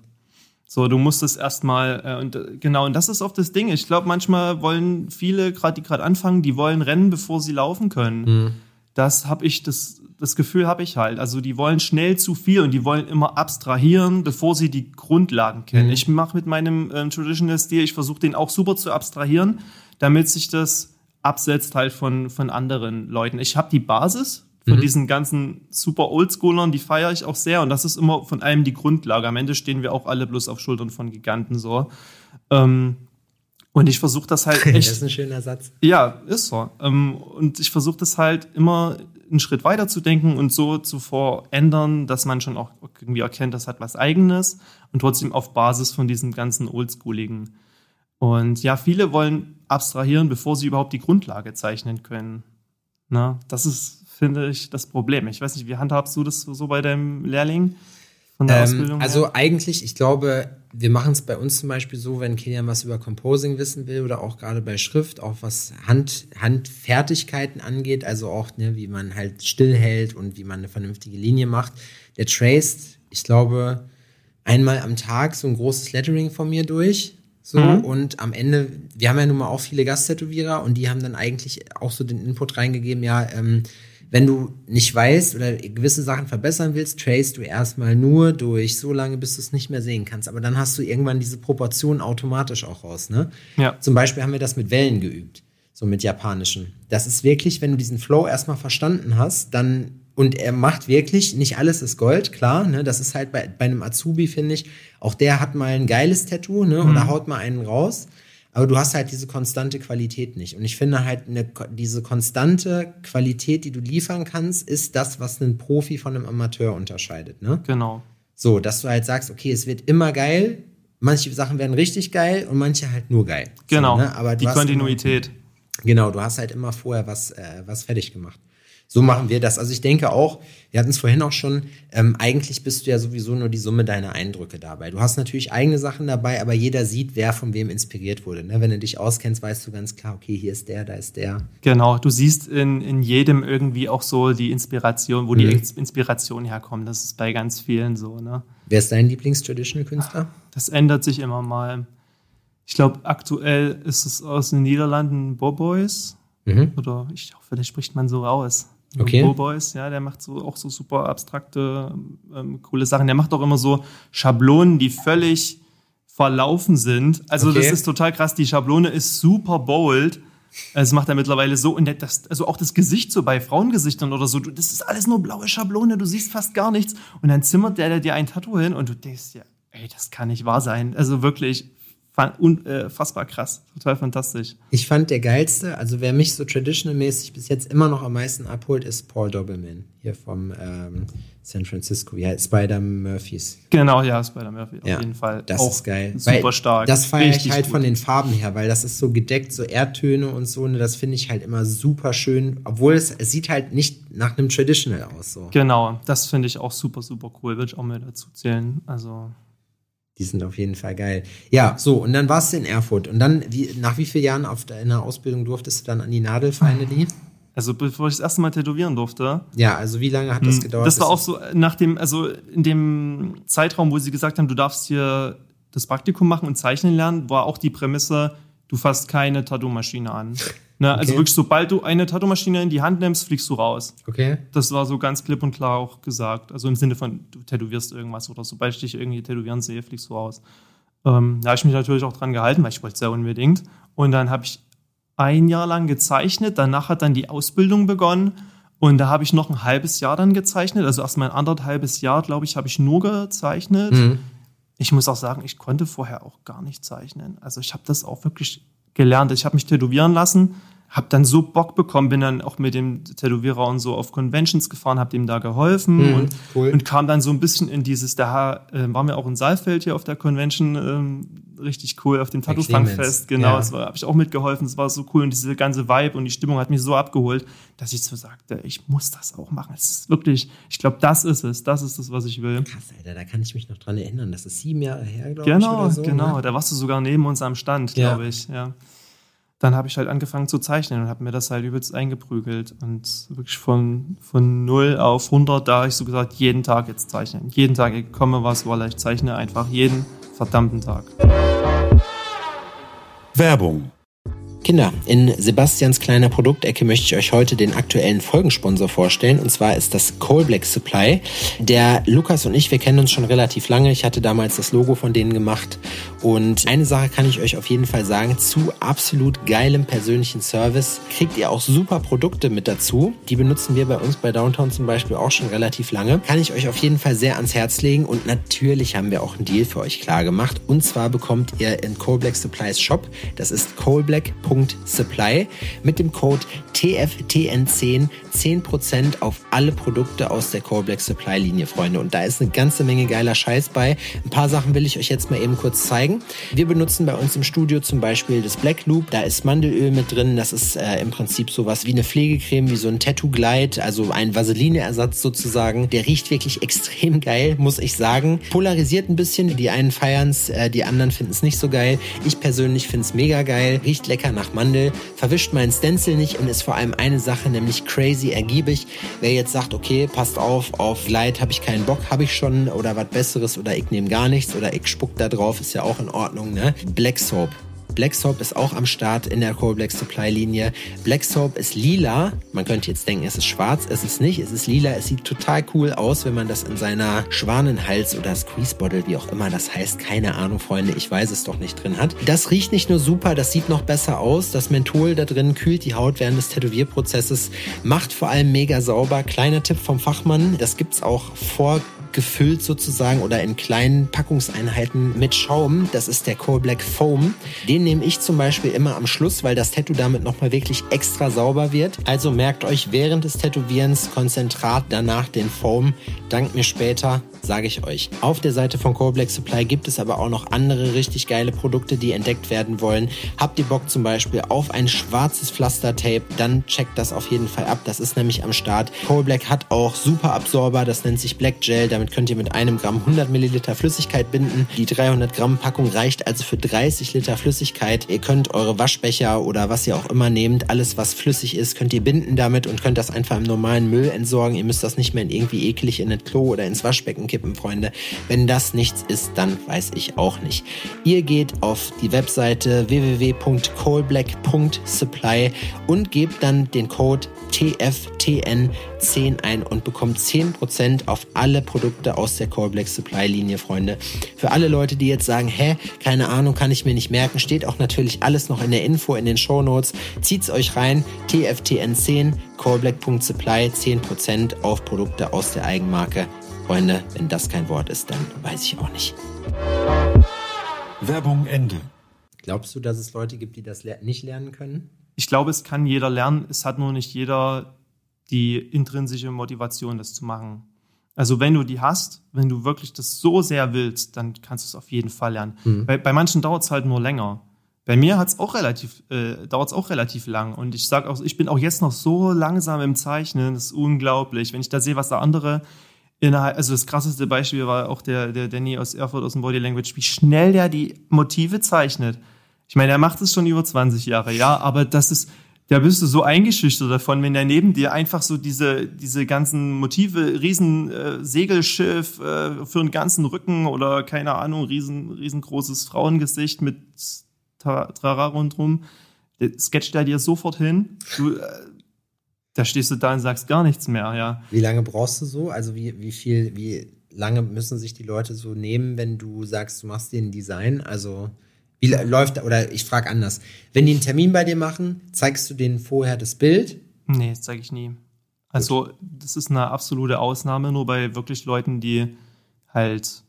So, du musst es erstmal, äh, und äh, genau, und das ist oft das Ding. Ich glaube, manchmal wollen viele, gerade die gerade anfangen, die wollen rennen, bevor sie laufen können. Mhm. Das habe ich, das das Gefühl habe ich halt. Also die wollen schnell zu viel und die wollen immer abstrahieren, bevor sie die Grundlagen kennen. Mhm. Ich mache mit meinem ähm, Traditional Stil, ich versuche den auch super zu abstrahieren, damit sich das absetzt halt von, von anderen Leuten. Ich habe die Basis von mhm. diesen ganzen super Oldschoolern, die feiere ich auch sehr und das ist immer von allem die Grundlage. Am Ende stehen wir auch alle bloß auf Schultern von Giganten so. Ähm, und ich versuche das halt [LAUGHS] echt. das ist ein schöner Satz. Ja, ist so. Ähm, und ich versuche das halt immer einen Schritt weiter zu denken und so zu verändern, dass man schon auch irgendwie erkennt, das hat was Eigenes und trotzdem auf Basis von diesem ganzen Oldschooligen. Und ja, viele wollen abstrahieren, bevor sie überhaupt die Grundlage zeichnen können. Na, das ist, finde ich, das Problem. Ich weiß nicht, wie handhabst du das so bei deinem Lehrling? von der ähm, Ausbildung? Also her? eigentlich, ich glaube, wir machen es bei uns zum Beispiel so, wenn Kilian was über Composing wissen will oder auch gerade bei Schrift, auch was Hand, Handfertigkeiten angeht, also auch, ne, wie man halt stillhält und wie man eine vernünftige Linie macht. Der traced, ich glaube, einmal am Tag so ein großes Lettering von mir durch. So, mhm. und am Ende, wir haben ja nun mal auch viele Gasttätowierer und die haben dann eigentlich auch so den Input reingegeben, ja, ähm, wenn du nicht weißt oder gewisse Sachen verbessern willst, trace du erstmal nur durch so lange, bis du es nicht mehr sehen kannst. Aber dann hast du irgendwann diese Proportion automatisch auch raus, ne? Ja. Zum Beispiel haben wir das mit Wellen geübt, so mit japanischen. Das ist wirklich, wenn du diesen Flow erstmal verstanden hast, dann und er macht wirklich, nicht alles ist Gold, klar, ne? Das ist halt bei, bei einem Azubi, finde ich, auch der hat mal ein geiles Tattoo, ne? Oder mhm. haut mal einen raus. Aber du hast halt diese konstante Qualität nicht. Und ich finde halt, eine, diese konstante Qualität, die du liefern kannst, ist das, was einen Profi von einem Amateur unterscheidet. Ne? Genau. So, dass du halt sagst, okay, es wird immer geil, manche Sachen werden richtig geil und manche halt nur geil. Genau. So, ne? Aber die Kontinuität. Immer, genau, du hast halt immer vorher was, äh, was fertig gemacht so machen wir das. Also ich denke auch, wir hatten es vorhin auch schon, ähm, eigentlich bist du ja sowieso nur die Summe deiner Eindrücke dabei. Du hast natürlich eigene Sachen dabei, aber jeder sieht, wer von wem inspiriert wurde. Ne? Wenn du dich auskennst, weißt du ganz klar, okay, hier ist der, da ist der. Genau, du siehst in, in jedem irgendwie auch so die Inspiration, wo mhm. die Inspiration herkommt. Das ist bei ganz vielen so. Ne? Wer ist dein Lieblings-Traditional-Künstler? Das ändert sich immer mal. Ich glaube, aktuell ist es aus den Niederlanden Boboys. Mhm. Oder ich hoffe, das spricht man so raus. Okay. Boys, ja, der macht so auch so super abstrakte, ähm, coole Sachen. Der macht auch immer so Schablonen, die völlig verlaufen sind. Also okay. das ist total krass. Die Schablone ist super bold. Das macht er mittlerweile so. Und das, also auch das Gesicht so bei Frauengesichtern oder so, das ist alles nur blaue Schablone, du siehst fast gar nichts. Und dann zimmert der dir ein Tattoo hin und du denkst ja, ey, das kann nicht wahr sein. Also wirklich unfassbar äh, krass, total fantastisch. Ich fand der geilste, also wer mich so traditional-mäßig bis jetzt immer noch am meisten abholt, ist Paul Dobbelman hier vom ähm, San Francisco, ja, Spider Murphys. Genau, ja, Spider Murphy, auf jeden Fall. Das Auch ist geil. Super weil stark. Das feiere ich halt gut. von den Farben her, weil das ist so gedeckt, so Erdtöne und so, ne, das finde ich halt immer super schön, obwohl es, es sieht halt nicht nach einem Traditional aus. So. Genau, das finde ich auch super, super cool, würde ich auch mal dazu zählen. Also die sind auf jeden Fall geil. Ja, so, und dann warst du in Erfurt. Und dann, wie, nach wie vielen Jahren auf deiner Ausbildung durftest du dann an die Nadel finally? Also bevor ich das erste Mal tätowieren durfte. Ja, also wie lange hat das hm, gedauert? Das war auch so nach dem, also in dem Zeitraum, wo sie gesagt haben, du darfst hier das Praktikum machen und zeichnen lernen, war auch die Prämisse, du fasst keine Tattoo-Maschine an. Ne? Also okay. Also wirklich, sobald du eine Tattoo-Maschine in die Hand nimmst, fliegst du raus. Okay. Das war so ganz klipp und klar auch gesagt. Also im Sinne von, du tätowierst irgendwas oder sobald ich dich irgendwie tätowieren sehe, fliegst du raus. Ähm, da habe ich mich natürlich auch dran gehalten, weil ich wollte es sehr unbedingt. Und dann habe ich ein Jahr lang gezeichnet. Danach hat dann die Ausbildung begonnen. Und da habe ich noch ein halbes Jahr dann gezeichnet. Also erst mal ein anderthalbes Jahr, glaube ich, habe ich nur gezeichnet. Mhm. Ich muss auch sagen, ich konnte vorher auch gar nicht zeichnen. Also ich habe das auch wirklich gelernt. Ich habe mich tätowieren lassen, habe dann so Bock bekommen, bin dann auch mit dem Tätowierer und so auf Conventions gefahren, habe dem da geholfen mhm, und, cool. und kam dann so ein bisschen in dieses, da äh, waren wir auch in Saalfeld hier auf der Convention, ähm, richtig cool, auf dem Tattoo-Fangfest, genau, ja. das habe ich auch mitgeholfen, es war so cool und diese ganze Vibe und die Stimmung hat mich so abgeholt, dass ich so sagte, ich muss das auch machen. Es ist wirklich, ich glaube, das ist es, das ist es, was ich will. Krass, Alter, da kann ich mich noch dran erinnern, das ist sieben Jahre her, glaube genau, ich. Genau, so, genau, ne? da warst du sogar neben uns am Stand, glaube ja. ich, ja dann habe ich halt angefangen zu zeichnen und habe mir das halt übelst eingeprügelt und wirklich von, von 0 auf 100, da habe ich so gesagt, jeden Tag jetzt zeichnen. Jeden Tag, ich komme was wolle, ich zeichne einfach jeden verdammten Tag. Werbung Kinder, in Sebastians kleiner Produktecke möchte ich euch heute den aktuellen Folgensponsor vorstellen. Und zwar ist das Coal Black Supply. Der Lukas und ich, wir kennen uns schon relativ lange. Ich hatte damals das Logo von denen gemacht. Und eine Sache kann ich euch auf jeden Fall sagen. Zu absolut geilem persönlichen Service kriegt ihr auch super Produkte mit dazu. Die benutzen wir bei uns bei Downtown zum Beispiel auch schon relativ lange. Kann ich euch auf jeden Fall sehr ans Herz legen. Und natürlich haben wir auch einen Deal für euch klar gemacht. Und zwar bekommt ihr in Coal Black Supplies Shop, das ist coalblack.com, Supply mit dem Code TFTN10 10% auf alle Produkte aus der Core Black Supply Linie, Freunde. Und da ist eine ganze Menge geiler Scheiß bei. Ein paar Sachen will ich euch jetzt mal eben kurz zeigen. Wir benutzen bei uns im Studio zum Beispiel das Black Loop. Da ist Mandelöl mit drin. Das ist äh, im Prinzip sowas wie eine Pflegecreme, wie so ein Tattoo Glide, also ein Vaseline-Ersatz sozusagen. Der riecht wirklich [LAUGHS] extrem geil, muss ich sagen. Polarisiert ein bisschen. Die einen feiern es, äh, die anderen finden es nicht so geil. Ich persönlich finde es mega geil. Riecht lecker nach Mandel, verwischt meinen Stencil nicht und ist vor allem eine Sache, nämlich crazy ergiebig. Wer jetzt sagt, okay, passt auf, auf Light habe ich keinen Bock, habe ich schon oder was Besseres oder ich nehme gar nichts oder ich spuck da drauf, ist ja auch in Ordnung, ne? Black Soap Black Soap ist auch am Start in der Core Black Supply Linie. Black Soap ist lila. Man könnte jetzt denken, es ist schwarz. Es ist nicht. Es ist lila. Es sieht total cool aus, wenn man das in seiner Schwanenhals oder Squeeze Bottle, wie auch immer das heißt, keine Ahnung, Freunde, ich weiß es doch nicht drin hat. Das riecht nicht nur super, das sieht noch besser aus. Das Menthol da drin kühlt die Haut während des Tätowierprozesses, macht vor allem mega sauber. Kleiner Tipp vom Fachmann, das gibt's auch vor gefüllt sozusagen oder in kleinen Packungseinheiten mit Schaum. Das ist der Coal Black Foam. Den nehme ich zum Beispiel immer am Schluss, weil das Tattoo damit nochmal wirklich extra sauber wird. Also merkt euch während des Tätowierens Konzentrat, danach den Foam. Dank mir später, sage ich euch. Auf der Seite von Coal Black Supply gibt es aber auch noch andere richtig geile Produkte, die entdeckt werden wollen. Habt ihr Bock zum Beispiel auf ein schwarzes Pflastertape, dann checkt das auf jeden Fall ab. Das ist nämlich am Start. Coal Black hat auch super Absorber, das nennt sich Black Gel. Damit könnt ihr mit einem Gramm 100 Milliliter Flüssigkeit binden. Die 300 Gramm Packung reicht also für 30 Liter Flüssigkeit. Ihr könnt eure Waschbecher oder was ihr auch immer nehmt, alles was flüssig ist, könnt ihr binden damit und könnt das einfach im normalen Müll entsorgen. Ihr müsst das nicht mehr in irgendwie eklig in ein Klo oder ins Waschbecken kippen, Freunde. Wenn das nichts ist, dann weiß ich auch nicht. Ihr geht auf die Webseite www.coalblack.supply und gebt dann den Code TFTN10 ein und bekommt 10% auf alle Produkte aus der Core Black Supply Linie, Freunde. Für alle Leute, die jetzt sagen, hä, keine Ahnung, kann ich mir nicht merken, steht auch natürlich alles noch in der Info, in den Show Notes. Zieht's euch rein, TFTN10, coreblack.supply, 10% auf Produkte aus der Eigenmarke. Freunde, wenn das kein Wort ist, dann weiß ich auch nicht. Werbung Ende. Glaubst du, dass es Leute gibt, die das nicht lernen können? ich glaube, es kann jeder lernen. Es hat nur nicht jeder die intrinsische Motivation, das zu machen. Also wenn du die hast, wenn du wirklich das so sehr willst, dann kannst du es auf jeden Fall lernen. Mhm. Bei, bei manchen dauert es halt nur länger. Bei mir hat's auch relativ, äh, dauert es auch relativ lang. Und ich sag auch, ich bin auch jetzt noch so langsam im Zeichnen. Das ist unglaublich. Wenn ich da sehe, was da andere innerhalb, also das krasseste Beispiel war auch der, der Danny aus Erfurt aus dem Body Language, wie schnell der die Motive zeichnet. Ich meine, er macht es schon über 20 Jahre, ja, aber das ist, da bist du so eingeschüchtert davon, wenn er neben dir einfach so diese, diese ganzen Motive, riesen äh, Segelschiff äh, für einen ganzen Rücken oder keine Ahnung, riesen, riesengroßes Frauengesicht mit Trara rundrum, sketcht er dir sofort hin. Du, äh, da stehst du da und sagst gar nichts mehr, ja. Wie lange brauchst du so? Also wie, wie viel, wie lange müssen sich die Leute so nehmen, wenn du sagst, du machst dir ein Design? Also wie läuft, oder ich frage anders. Wenn die einen Termin bei dir machen, zeigst du denen vorher das Bild? Nee, das zeige ich nie. Also, Gut. das ist eine absolute Ausnahme, nur bei wirklich Leuten, die halt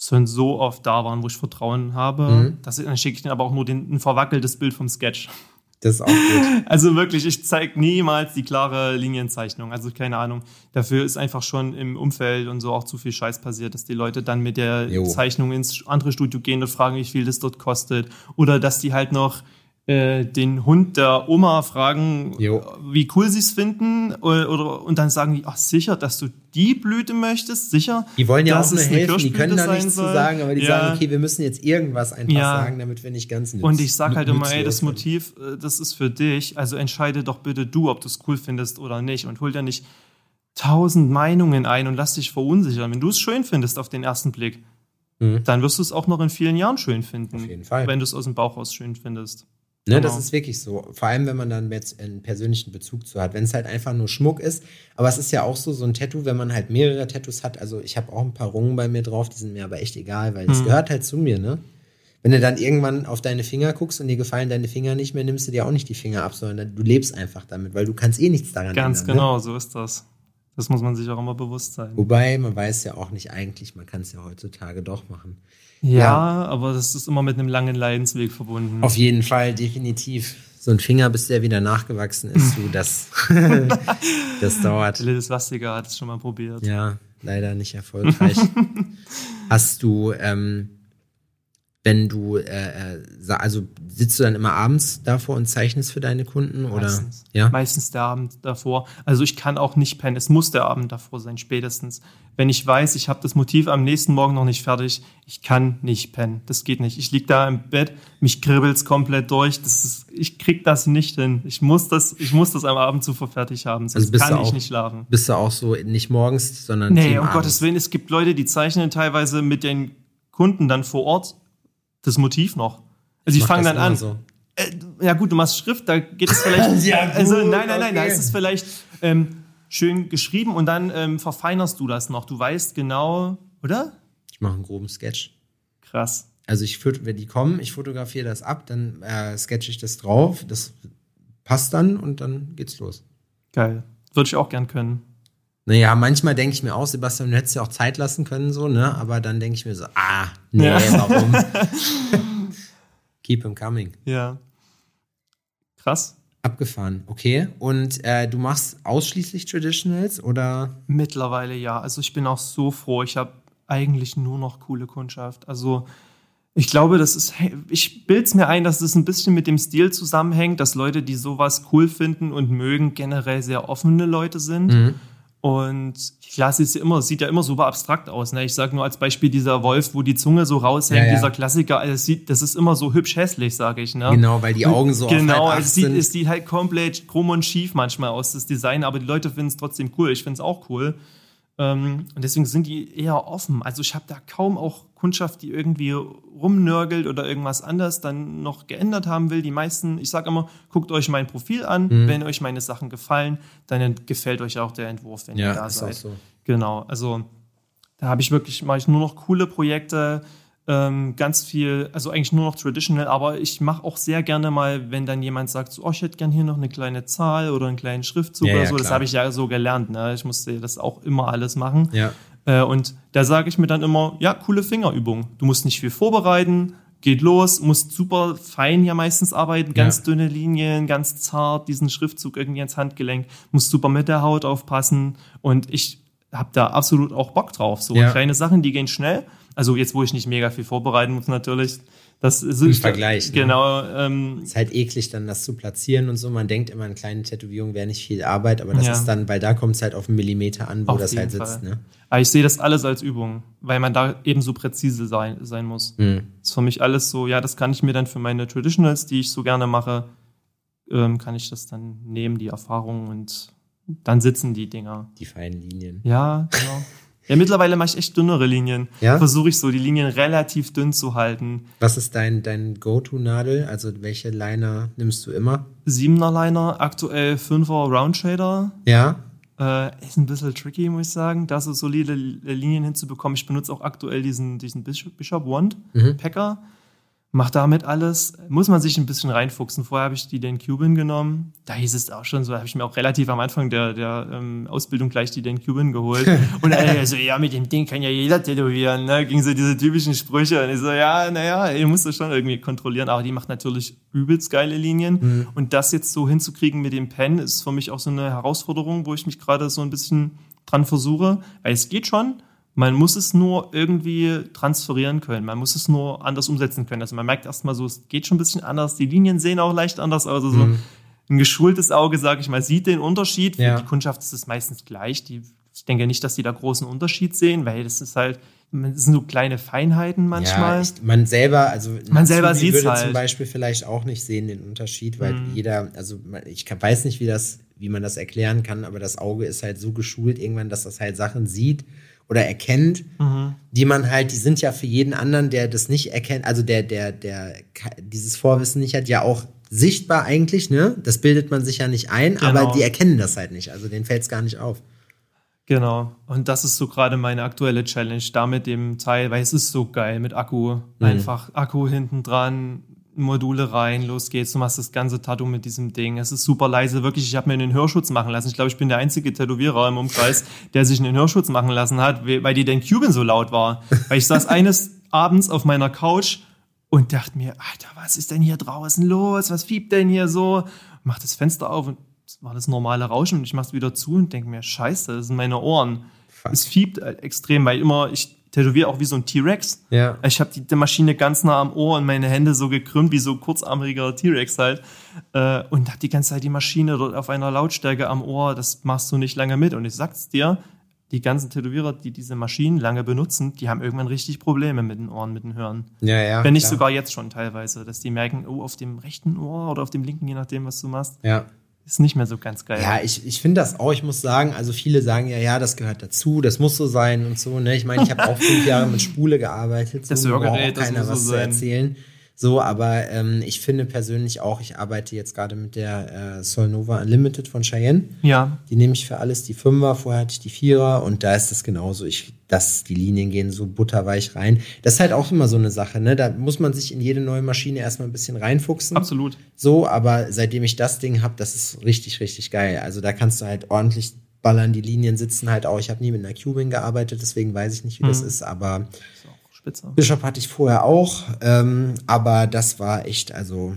schon so oft da waren, wo ich Vertrauen habe. Mhm. Das, dann schicke ich denen aber auch nur den, ein verwackeltes Bild vom Sketch. Das ist auch gut. Also wirklich, ich zeige niemals die klare Linienzeichnung. Also keine Ahnung. Dafür ist einfach schon im Umfeld und so auch zu viel Scheiß passiert, dass die Leute dann mit der jo. Zeichnung ins andere Studio gehen und fragen, wie viel das dort kostet. Oder dass die halt noch äh, den Hund der Oma fragen, jo. wie cool sie es finden, oder, oder, und dann sagen die, ach sicher, dass du die Blüte möchtest, sicher. Die wollen ja auch nur helfen, die können da nichts zu sagen, aber die ja. sagen, okay, wir müssen jetzt irgendwas einfach ja. sagen, damit wir nicht ganz nütz, Und ich sag halt immer, ey, das Motiv, äh, das ist für dich, also entscheide doch bitte du, ob du es cool findest oder nicht und hol dir nicht tausend Meinungen ein und lass dich verunsichern. Wenn du es schön findest auf den ersten Blick, mhm. dann wirst du es auch noch in vielen Jahren schön finden. Auf jeden Fall. Wenn du es aus dem Bauch raus schön findest. Ne, genau. Das ist wirklich so. Vor allem, wenn man dann jetzt einen persönlichen Bezug zu hat. Wenn es halt einfach nur Schmuck ist. Aber es ist ja auch so, so ein Tattoo, wenn man halt mehrere Tattoos hat. Also ich habe auch ein paar Rungen bei mir drauf, die sind mir aber echt egal, weil das hm. gehört halt zu mir, ne? Wenn du dann irgendwann auf deine Finger guckst und dir gefallen deine Finger nicht mehr, nimmst du dir auch nicht die Finger ab, sondern du lebst einfach damit, weil du kannst eh nichts daran Ganz ändern. Ganz genau, ne? so ist das. Das muss man sich auch immer bewusst sein. Wobei, man weiß ja auch nicht eigentlich, man kann es ja heutzutage doch machen. Ja, ja, aber das ist immer mit einem langen Leidensweg verbunden. Auf jeden Fall, definitiv. So ein Finger, bis der wieder nachgewachsen ist, du, das, [LAUGHS] das dauert. Lilith Lastiger hat es schon mal probiert. Ja, leider nicht erfolgreich. [LAUGHS] Hast du, ähm, wenn du, äh, äh also sitzt du dann immer abends davor und zeichnest für deine Kunden oder? Meistens. Ja. Meistens der Abend davor. Also ich kann auch nicht pennen. Es muss der Abend davor sein, spätestens. Wenn ich weiß, ich habe das Motiv am nächsten Morgen noch nicht fertig, ich kann nicht pennen. Das geht nicht. Ich lieg da im Bett, mich kribbelt's komplett durch. Das ist, ich krieg das nicht hin. Ich muss das, ich muss das am Abend zuvor fertig haben. Sonst also kann ich auch, nicht schlafen. Bist du auch so nicht morgens, sondern Nee, um Gottes Willen. Es gibt Leute, die zeichnen teilweise mit den Kunden dann vor Ort das Motiv noch. Also ich fange dann an. So. Äh, ja gut, du machst Schrift, da geht es vielleicht. [LAUGHS] ja, gut, also nein, nein, nein, okay. da ist es vielleicht ähm, schön geschrieben und dann ähm, verfeinerst du das noch. Du weißt genau, oder? Ich mache einen groben Sketch. Krass. Also ich wenn die kommen, ich fotografiere das ab, dann äh, sketche ich das drauf, das passt dann und dann geht's los. Geil. Würde ich auch gern können. Naja, manchmal denke ich mir auch, Sebastian, du hättest ja auch Zeit lassen können, so, ne? Aber dann denke ich mir so, ah, nee, ja. warum? [LAUGHS] Keep him coming. Ja. Krass. Abgefahren, okay. Und äh, du machst ausschließlich Traditionals oder? Mittlerweile ja. Also ich bin auch so froh. Ich habe eigentlich nur noch coole Kundschaft. Also ich glaube, das ist, ich bilde es mir ein, dass es ein bisschen mit dem Stil zusammenhängt, dass Leute, die sowas cool finden und mögen, generell sehr offene Leute sind. Mhm. Und klar, es immer, sieht ja immer super abstrakt aus. Ne? Ich sage nur als Beispiel dieser Wolf, wo die Zunge so raushängt, ja, ja. dieser Klassiker, also das, sieht, das ist immer so hübsch hässlich, sage ich. Ne? Genau, weil die Augen so Genau, es, sieht, es sieht halt komplett krumm und schief manchmal aus, das Design, aber die Leute finden es trotzdem cool. Ich finde es auch cool. Ähm, und deswegen sind die eher offen. Also ich habe da kaum auch Kundschaft, die irgendwie rumnörgelt oder irgendwas anders dann noch geändert haben will. Die meisten, ich sage immer, guckt euch mein Profil an. Mhm. Wenn euch meine Sachen gefallen, dann gefällt euch auch der Entwurf, wenn ja, ihr da seid. So. Genau, also da habe ich wirklich, mache ich nur noch coole Projekte ähm, ganz viel, also eigentlich nur noch traditional, aber ich mache auch sehr gerne mal, wenn dann jemand sagt, so, oh, ich hätte gern hier noch eine kleine Zahl oder einen kleinen Schriftzug ja, oder so, ja, das habe ich ja so gelernt, ne? ich musste das auch immer alles machen. Ja. Äh, und da sage ich mir dann immer, ja, coole Fingerübung. Du musst nicht viel vorbereiten, geht los, musst super fein ja meistens arbeiten, ganz ja. dünne Linien, ganz zart, diesen Schriftzug irgendwie ins Handgelenk, musst super mit der Haut aufpassen und ich habe da absolut auch Bock drauf. So ja. kleine Sachen, die gehen schnell also jetzt, wo ich nicht mega viel vorbereiten muss, natürlich. Das ist Im Vergleich. Ne? Genau. Ähm, ist halt eklig, dann das zu platzieren und so. Man denkt immer, eine kleine Tätowierung wäre nicht viel Arbeit, aber das ja. ist dann, weil da kommt es halt auf einen Millimeter an, wo auf das halt sitzt. Ne? Aber ich sehe das alles als Übung, weil man da eben so präzise sein, sein muss. Mhm. Das ist für mich alles so, ja, das kann ich mir dann für meine Traditionals, die ich so gerne mache, ähm, kann ich das dann nehmen, die Erfahrung und dann sitzen die Dinger. Die feinen Linien. Ja, genau. [LAUGHS] Ja, mittlerweile mache ich echt dünnere Linien. Ja? Versuche ich so, die Linien relativ dünn zu halten. Was ist dein, dein Go-To-Nadel? Also welche Liner nimmst du immer? Siebener Liner, aktuell Fünfer Round Shader. Ja. Äh, ist ein bisschen tricky, muss ich sagen, da so solide Linien hinzubekommen. Ich benutze auch aktuell diesen, diesen Bishop, Wand mhm. Packer mach damit alles. Muss man sich ein bisschen reinfuchsen. Vorher habe ich die den Cuban genommen. Da hieß es auch schon so, habe ich mir auch relativ am Anfang der, der ähm, Ausbildung gleich die den Cuban geholt. [LAUGHS] Und er so, ja, mit dem Ding kann ja jeder tätowieren. Ne? Ging so diese typischen Sprüche. Und ich so, ja, naja, ihr müsst das schon irgendwie kontrollieren. Aber die macht natürlich übelst geile Linien. Mhm. Und das jetzt so hinzukriegen mit dem Pen ist für mich auch so eine Herausforderung, wo ich mich gerade so ein bisschen dran versuche. Weil es geht schon, man muss es nur irgendwie transferieren können. Man muss es nur anders umsetzen können. Also man merkt erstmal so, es geht schon ein bisschen anders. Die Linien sehen auch leicht anders aus. Also mhm. ein geschultes Auge, sage ich mal, sieht den Unterschied. Für ja. die Kundschaft ist es meistens gleich. Die, ich denke nicht, dass die da großen Unterschied sehen, weil das ist halt, das sind so kleine Feinheiten manchmal. Ja, ich, man selber, also man selber sieht würde halt. zum Beispiel vielleicht auch nicht sehen den Unterschied, weil mhm. jeder, also ich weiß nicht, wie das, wie man das erklären kann, aber das Auge ist halt so geschult irgendwann, dass das halt Sachen sieht oder erkennt, mhm. die man halt, die sind ja für jeden anderen, der das nicht erkennt, also der, der, der dieses Vorwissen nicht hat, ja auch sichtbar eigentlich, ne? Das bildet man sich ja nicht ein, genau. aber die erkennen das halt nicht, also denen fällt es gar nicht auf. Genau. Und das ist so gerade meine aktuelle Challenge, da mit dem Teil, weil es ist so geil mit Akku. Mhm. Einfach Akku hinten dran, Module rein, los geht's, du machst das ganze Tattoo mit diesem Ding. Es ist super leise, wirklich. Ich habe mir einen Hörschutz machen lassen. Ich glaube, ich bin der einzige Tätowierer im Umkreis, der sich einen Hörschutz machen lassen hat, weil die den Cuban so laut war. Weil ich saß eines [LAUGHS] Abends auf meiner Couch und dachte mir, Alter, was ist denn hier draußen los? Was fiebt denn hier so? Mach das Fenster auf und war das normale Rauschen und ich mach's wieder zu und denke mir, scheiße, das sind meine Ohren. Fuck. Es fiebt extrem, weil immer ich tätowiere auch wie so ein T-Rex. Ja. Ich habe die, die, Maschine ganz nah am Ohr und meine Hände so gekrümmt wie so kurzarmiger T-Rex halt. Äh, und habe die ganze Zeit die Maschine dort auf einer Lautstärke am Ohr. Das machst du nicht lange mit. Und ich sag's dir, die ganzen Tätowierer, die diese Maschinen lange benutzen, die haben irgendwann richtig Probleme mit den Ohren, mit den Hören. Ja, ja. Wenn nicht klar. sogar jetzt schon teilweise, dass die merken, oh, auf dem rechten Ohr oder auf dem linken, je nachdem, was du machst. Ja ist nicht mehr so ganz geil. Ja, ich, ich finde das auch, ich muss sagen, also viele sagen ja, ja, das gehört dazu, das muss so sein und so. Ne? Ich meine, ich habe auch fünf Jahre mit Spule gearbeitet, so das keiner das was so zu erzählen. So, aber ähm, ich finde persönlich auch, ich arbeite jetzt gerade mit der äh, Solnova Unlimited von Cheyenne. Ja. Die nehme ich für alles die Fünfer, vorher hatte ich die Vierer und da ist das genauso. Ich, das, die Linien gehen so butterweich rein. Das ist halt auch immer so eine Sache, ne? Da muss man sich in jede neue Maschine erstmal ein bisschen reinfuchsen. Absolut. So, aber seitdem ich das Ding habe, das ist richtig, richtig geil. Also da kannst du halt ordentlich ballern, die Linien sitzen halt auch. Ich habe nie mit einer Cubing gearbeitet, deswegen weiß ich nicht, wie mhm. das ist, aber Spitze. Bishop hatte ich vorher auch, ähm, aber das war echt, also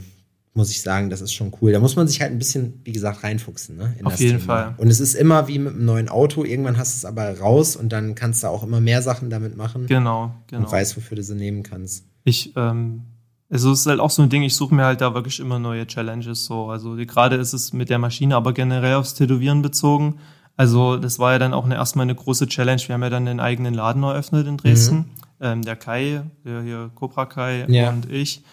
muss ich sagen, das ist schon cool. Da muss man sich halt ein bisschen, wie gesagt, reinfuchsen. Ne, Auf jeden Thema. Fall. Und es ist immer wie mit einem neuen Auto. Irgendwann hast du es aber raus und dann kannst du auch immer mehr Sachen damit machen. Genau, genau. Und weißt, wofür du sie nehmen kannst. Ich, ähm, also es ist halt auch so ein Ding, ich suche mir halt da wirklich immer neue Challenges so. Also gerade ist es mit der Maschine, aber generell aufs Tätowieren bezogen. Also das war ja dann auch eine, erstmal eine große Challenge. Wir haben ja dann einen eigenen Laden eröffnet in Dresden. Mhm ähm, der Kai, der hier Cobra Kai ja. und ich.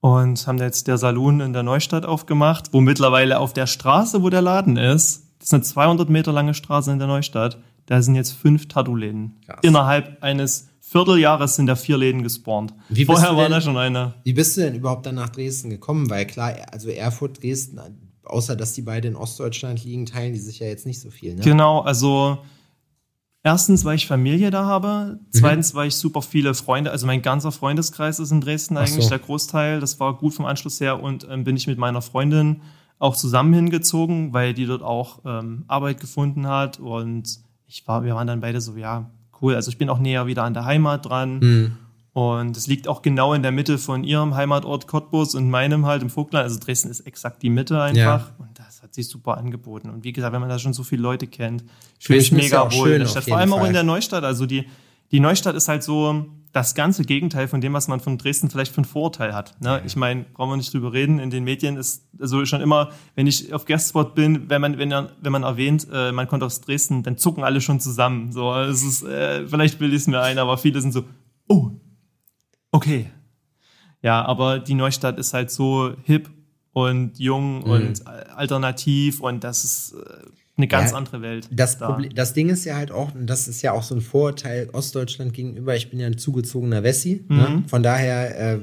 Und haben jetzt der Saloon in der Neustadt aufgemacht, wo mittlerweile auf der Straße, wo der Laden ist, das ist eine 200 Meter lange Straße in der Neustadt, da sind jetzt fünf Tattoo-Läden. Innerhalb eines Vierteljahres sind da vier Läden gespawnt. Wie Vorher war da schon einer. Wie bist du denn überhaupt dann nach Dresden gekommen? Weil klar, also Erfurt, Dresden, außer dass die beide in Ostdeutschland liegen, teilen die sich ja jetzt nicht so viel. Ne? Genau, also Erstens, weil ich Familie da habe. Zweitens, mhm. weil ich super viele Freunde, also mein ganzer Freundeskreis ist in Dresden eigentlich, so. der Großteil. Das war gut vom Anschluss her und ähm, bin ich mit meiner Freundin auch zusammen hingezogen, weil die dort auch ähm, Arbeit gefunden hat und ich war, wir waren dann beide so, ja, cool. Also ich bin auch näher wieder an der Heimat dran. Mhm. Und es liegt auch genau in der Mitte von ihrem Heimatort Cottbus und meinem halt im Vogtland. Also Dresden ist exakt die Mitte einfach. Ja. Und das hat sich super angeboten. Und wie gesagt, wenn man da schon so viele Leute kennt, fühle ich mega wohl in der Stadt. Vor allem Fall. auch in der Neustadt. Also die, die Neustadt ist halt so das ganze Gegenteil von dem, was man von Dresden vielleicht für ein Vorurteil hat. Ne? Ich meine, brauchen wir nicht drüber reden. In den Medien ist also schon immer, wenn ich auf Guestspot bin, wenn man, wenn, wenn man erwähnt, äh, man kommt aus Dresden, dann zucken alle schon zusammen. So, es ist, äh, vielleicht bilde ich es mir ein, aber viele sind so, oh, okay. Ja, aber die Neustadt ist halt so hip und jung mhm. und alternativ und das ist äh, eine ganz ja, andere Welt. Das, da. Problem, das Ding ist ja halt auch, und das ist ja auch so ein Vorurteil Ostdeutschland gegenüber, ich bin ja ein zugezogener Wessi, ne? mhm. ne? von daher äh,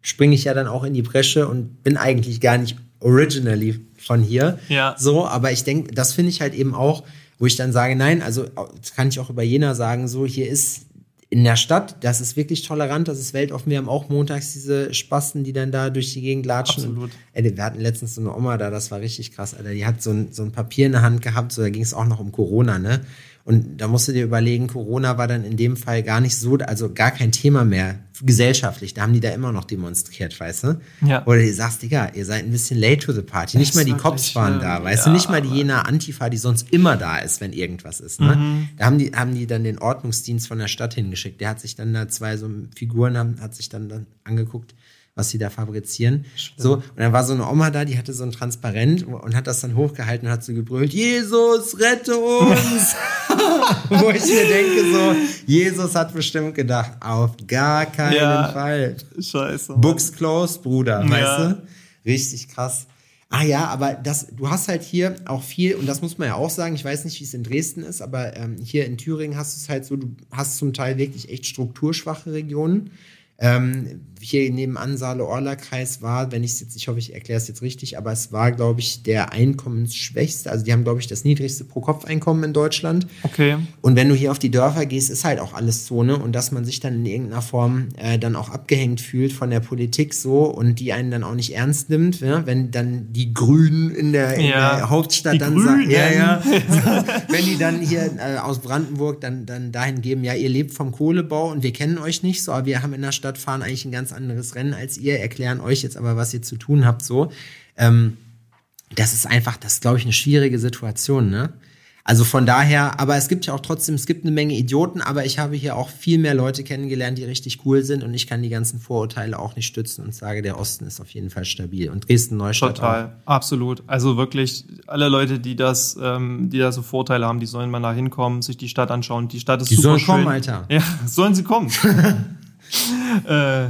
springe ich ja dann auch in die Bresche und bin eigentlich gar nicht originally von hier. Ja. So, aber ich denke, das finde ich halt eben auch, wo ich dann sage, nein, also das kann ich auch über Jena sagen, so hier ist in der Stadt, das ist wirklich tolerant, das ist weltoffen. Wir haben auch montags diese Spasten, die dann da durch die Gegend latschen. Absolut. Ey, wir hatten letztens so eine Oma da, das war richtig krass, Alter. Die hat so ein, so ein Papier in der Hand gehabt, so da ging es auch noch um Corona, ne? Und da musst du dir überlegen, Corona war dann in dem Fall gar nicht so, also gar kein Thema mehr gesellschaftlich. Da haben die da immer noch demonstriert, weißt du? Ja. Oder du sagst, Digga, ihr seid ein bisschen late to the party. Nicht mal die Cops waren da, weißt ja, du? Nicht mal die jener Antifa, die sonst immer da ist, wenn irgendwas ist. Ne? Mhm. Da haben die, haben die dann den Ordnungsdienst von der Stadt hingeschickt. Der hat sich dann da zwei so Figuren haben, hat sich dann, dann angeguckt was sie da fabrizieren. Stimmt. So, und dann war so eine Oma da, die hatte so ein Transparent und hat das dann hochgehalten und hat so gebrüllt, Jesus, rette uns! [LAUGHS] [LAUGHS] Wo ich mir denke so, Jesus hat bestimmt gedacht, auf gar keinen ja, Fall. Scheiße. Books closed, Bruder, ja. weißt du? Richtig krass. Ah ja, aber das, du hast halt hier auch viel, und das muss man ja auch sagen, ich weiß nicht, wie es in Dresden ist, aber ähm, hier in Thüringen hast du es halt so, du hast zum Teil wirklich echt strukturschwache Regionen. Ähm, hier nebenan Saale-Orla-Kreis war, wenn ich es jetzt, ich hoffe, ich erkläre es jetzt richtig, aber es war, glaube ich, der einkommensschwächste. Also die haben, glaube ich, das niedrigste Pro-Kopf-Einkommen in Deutschland. Okay. Und wenn du hier auf die Dörfer gehst, ist halt auch alles Zone und dass man sich dann in irgendeiner Form äh, dann auch abgehängt fühlt von der Politik so und die einen dann auch nicht ernst nimmt, ja? wenn dann die Grünen in der, in ja, der Hauptstadt dann sagen, ja, ja, [LAUGHS] wenn die dann hier äh, aus Brandenburg dann, dann dahin geben, ja, ihr lebt vom Kohlebau und wir kennen euch nicht so, aber wir haben in der Stadt fahren eigentlich ein ganz anderes Rennen als ihr, erklären euch jetzt aber, was ihr zu tun habt, so. Ähm, das ist einfach, das ist, glaube ich, eine schwierige Situation, ne? Also von daher, aber es gibt ja auch trotzdem, es gibt eine Menge Idioten, aber ich habe hier auch viel mehr Leute kennengelernt, die richtig cool sind und ich kann die ganzen Vorurteile auch nicht stützen und sage, der Osten ist auf jeden Fall stabil und Dresden Neustadt Total, auch. absolut. Also wirklich alle Leute, die das, ähm, die da so Vorteile haben, die sollen mal da hinkommen, sich die Stadt anschauen. Die Stadt ist die super sollen schön. kommen, Alter. Ja, sollen sie kommen. [LAUGHS] äh,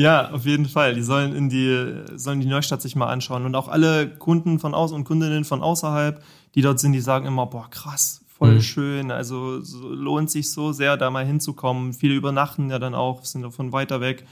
ja, auf jeden Fall. Die sollen in die, sollen die Neustadt sich mal anschauen. Und auch alle Kunden von außen und Kundinnen von außerhalb, die dort sind, die sagen immer, boah, krass, voll mhm. schön. Also so, lohnt sich so sehr, da mal hinzukommen. Viele übernachten ja dann auch, sind davon weiter weg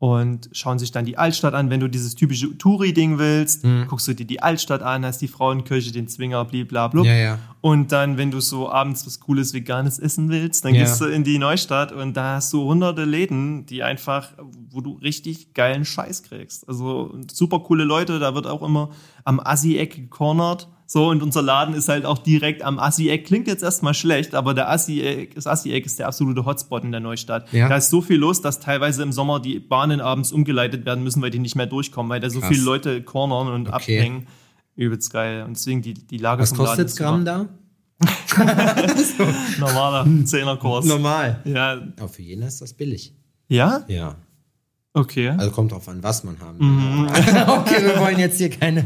und schauen sich dann die Altstadt an. Wenn du dieses typische Touri-Ding willst, mhm. guckst du dir die Altstadt an, hast die Frauenkirche, den Zwinger, blablabla. Ja, ja. Und dann, wenn du so abends was Cooles Veganes essen willst, dann ja. gehst du in die Neustadt und da hast du hunderte Läden, die einfach, wo du richtig geilen Scheiß kriegst. Also super coole Leute, da wird auch immer am Assi-Eck gecornert so, und unser Laden ist halt auch direkt am Assi-Eck. Klingt jetzt erstmal schlecht, aber der Assi-Eck, das Assi-Eck ist der absolute Hotspot in der Neustadt. Ja. Da ist so viel los, dass teilweise im Sommer die Bahnen abends umgeleitet werden müssen, weil die nicht mehr durchkommen, weil da so Krass. viele Leute cornern und okay. abhängen. Übelst geil. Und deswegen die, die Lage Was kostet Gramm da? [LAUGHS] [LAUGHS] Normaler Zehnerkurs. Normal. Ja. Aber für jeden ist das billig. Ja? Ja. Okay. Also kommt drauf an, was man haben will. Mhm. [LAUGHS] okay, wir wollen jetzt hier keine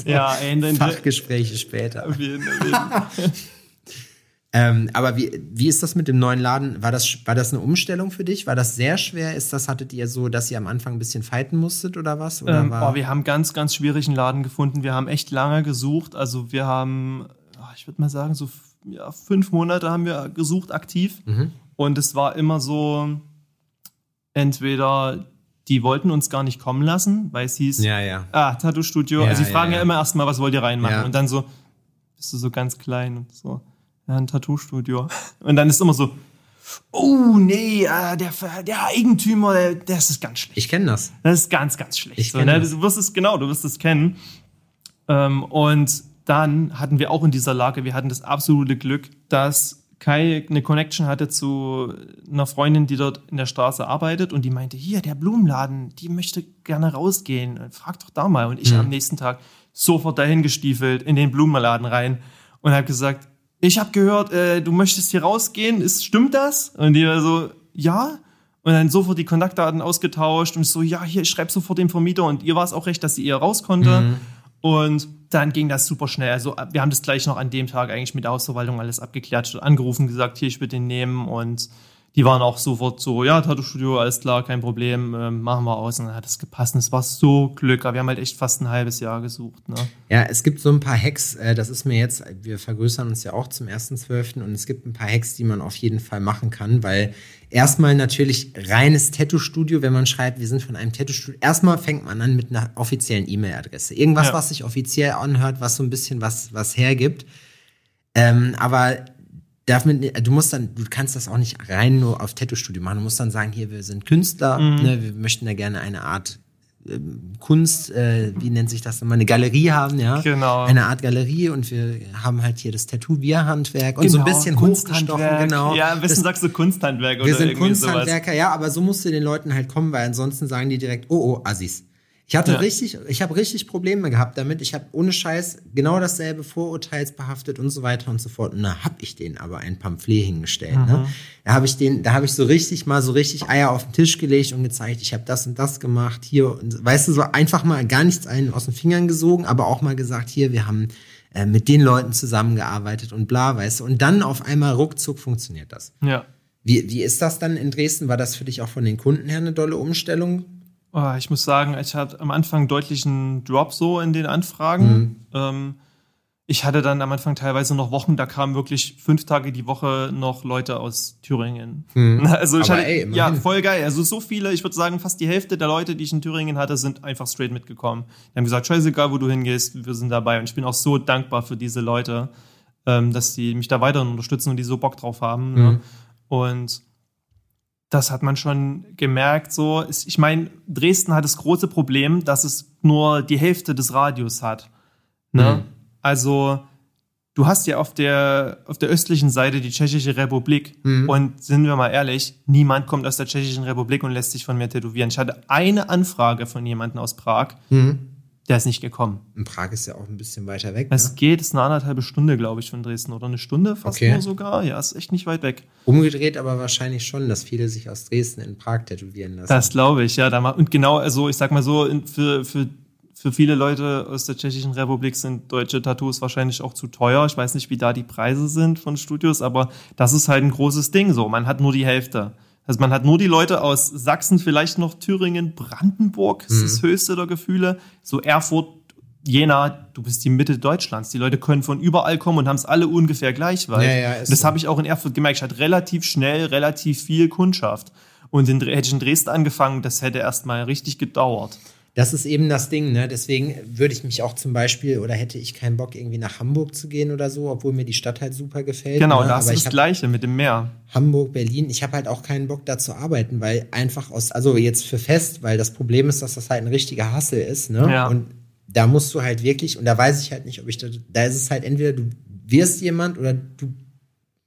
[LAUGHS] ja, ey, Fachgespräche später. Auf jeden, auf jeden. [LAUGHS] ähm, aber wie, wie ist das mit dem neuen Laden? War das, war das eine Umstellung für dich? War das sehr schwer? Ist das, hattet ihr so, dass ihr am Anfang ein bisschen fighten musstet oder was? Oder ähm, oh, wir haben ganz, ganz schwierigen Laden gefunden. Wir haben echt lange gesucht. Also wir haben, oh, ich würde mal sagen, so ja, fünf Monate haben wir gesucht aktiv. Mhm. Und es war immer so, entweder die wollten uns gar nicht kommen lassen, weil es hieß, ja, ja. ah, Tattoo-Studio. Ja, also sie fragen ja, ja immer erstmal, was wollt ihr reinmachen? Und dann so, bist du so ganz klein und so, ja, ein Tattoo-Studio. Und dann ist immer so, oh nee, äh, der, der Eigentümer, der, das ist ganz schlecht. Ich kenne das. Das ist ganz, ganz schlecht. Ich so, ne? Du wirst es, genau, du wirst es kennen. Ähm, und dann hatten wir auch in dieser Lage, wir hatten das absolute Glück, dass Kai eine Connection hatte zu einer Freundin, die dort in der Straße arbeitet und die meinte, hier, der Blumenladen, die möchte gerne rausgehen. Frag doch da mal. Und ich mhm. am nächsten Tag sofort dahin gestiefelt in den Blumenladen rein und habe gesagt, ich habe gehört, äh, du möchtest hier rausgehen, ist, stimmt das? Und die war so, ja. Und dann sofort die Kontaktdaten ausgetauscht und so, ja, hier, ich schreibe sofort dem Vermieter und ihr war es auch recht, dass sie eher raus konnte. Mhm. Und dann ging das super schnell. Also wir haben das gleich noch an dem Tag eigentlich mit der Hausverwaltung alles abgeklärt, angerufen, gesagt, hier, ich würde den nehmen und die waren auch sofort so, ja, Tattoo-Studio, alles klar, kein Problem, ähm, machen wir aus. Und dann hat es gepasst. Und es war so Glück, aber wir haben halt echt fast ein halbes Jahr gesucht. Ne? Ja, es gibt so ein paar Hacks, äh, das ist mir jetzt, wir vergrößern uns ja auch zum 1.12. und es gibt ein paar Hacks, die man auf jeden Fall machen kann, weil erstmal natürlich reines Tattoo-Studio, wenn man schreibt, wir sind von einem Tattoo-Studio, erstmal fängt man an mit einer offiziellen E-Mail-Adresse. Irgendwas, ja. was sich offiziell anhört, was so ein bisschen was, was hergibt. Ähm, aber darf mit, du musst dann, du kannst das auch nicht rein nur auf Tattoo-Studio machen. Du musst dann sagen, hier, wir sind Künstler, mhm. ne, wir möchten da gerne eine Art Kunst, äh, wie nennt sich das nochmal, eine Galerie haben, ja. Genau. Eine Art Galerie und wir haben halt hier das Tattoo-Handwerk und genau, so ein genau, bisschen hochgestochen, genau. Ja, am besten das, sagst du Kunsthandwerk oder Wir sind Kunsthandwerker, sowas. ja, aber so musst du den Leuten halt kommen, weil ansonsten sagen die direkt, oh, oh, Assis. Ich hatte ja. richtig, ich habe richtig Probleme gehabt damit. Ich habe ohne Scheiß genau dasselbe vorurteilsbehaftet und so weiter und so fort. Und da habe ich denen aber ein Pamphlet hingestellt. Ne? Da habe ich den, da habe ich so richtig mal so richtig Eier auf den Tisch gelegt und gezeigt, ich habe das und das gemacht. Hier, und, weißt du, so einfach mal gar nichts einen aus den Fingern gesogen, aber auch mal gesagt, hier, wir haben äh, mit den Leuten zusammengearbeitet und bla, weißt du. Und dann auf einmal ruckzuck funktioniert das. Ja. Wie, wie ist das dann in Dresden? War das für dich auch von den Kunden her eine dolle Umstellung? Oh, ich muss sagen, ich hatte am Anfang deutlichen Drop so in den Anfragen. Mhm. Ähm, ich hatte dann am Anfang teilweise noch Wochen, da kamen wirklich fünf Tage die Woche noch Leute aus Thüringen. Mhm. [LAUGHS] Also ich Aber hatte, ey, ja, voll geil. Also so viele, ich würde sagen, fast die Hälfte der Leute, die ich in Thüringen hatte, sind einfach straight mitgekommen. Die haben gesagt, scheißegal, wo du hingehst, wir sind dabei. Und ich bin auch so dankbar für diese Leute, ähm, dass die mich da weiter unterstützen und die so Bock drauf haben. Mhm. Ne? Und das hat man schon gemerkt. So, ich meine, Dresden hat das große Problem, dass es nur die Hälfte des Radius hat. Ne? Mhm. Also du hast ja auf der auf der östlichen Seite die Tschechische Republik mhm. und sind wir mal ehrlich, niemand kommt aus der Tschechischen Republik und lässt sich von mir tätowieren. Ich hatte eine Anfrage von jemandem aus Prag. Mhm Der ist nicht gekommen. Und Prag ist ja auch ein bisschen weiter weg. Es ne? geht, ist eine anderthalbe Stunde, glaube ich, von Dresden. Oder eine Stunde fast okay. nur sogar. Ja, ist echt nicht weit weg. Umgedreht aber wahrscheinlich schon, dass viele sich aus Dresden in Prag tätowieren lassen. Das glaube ich, ja. Und genau, also ich sag mal so, für, für, für viele Leute aus der Tschechischen Republik sind deutsche Tattoos wahrscheinlich auch zu teuer. Ich weiß nicht, wie da die Preise sind von Studios, aber das ist halt ein großes Ding so. Man hat nur die Hälfte. Also man hat nur die Leute aus Sachsen, vielleicht noch Thüringen, Brandenburg, das ist das mhm. höchste der Gefühle, so Erfurt, Jena, du bist die Mitte Deutschlands. Die Leute können von überall kommen und haben es alle ungefähr gleich weit. Ja, ja, das so. habe ich auch in Erfurt gemerkt. Ich hatte relativ schnell relativ viel Kundschaft. Und in, hätte ich in Dresden angefangen, das hätte erst mal richtig gedauert. Das ist eben das Ding, ne? Deswegen würde ich mich auch zum Beispiel oder hätte ich keinen Bock, irgendwie nach Hamburg zu gehen oder so, obwohl mir die Stadt halt super gefällt. Genau, ne? das ist das Gleiche mit dem Meer. Hamburg, Berlin, ich habe halt auch keinen Bock da zu arbeiten, weil einfach aus, also jetzt für fest, weil das Problem ist, dass das halt ein richtiger Hassel ist, ne? Ja. Und da musst du halt wirklich, und da weiß ich halt nicht, ob ich da, da ist es halt entweder du wirst jemand oder du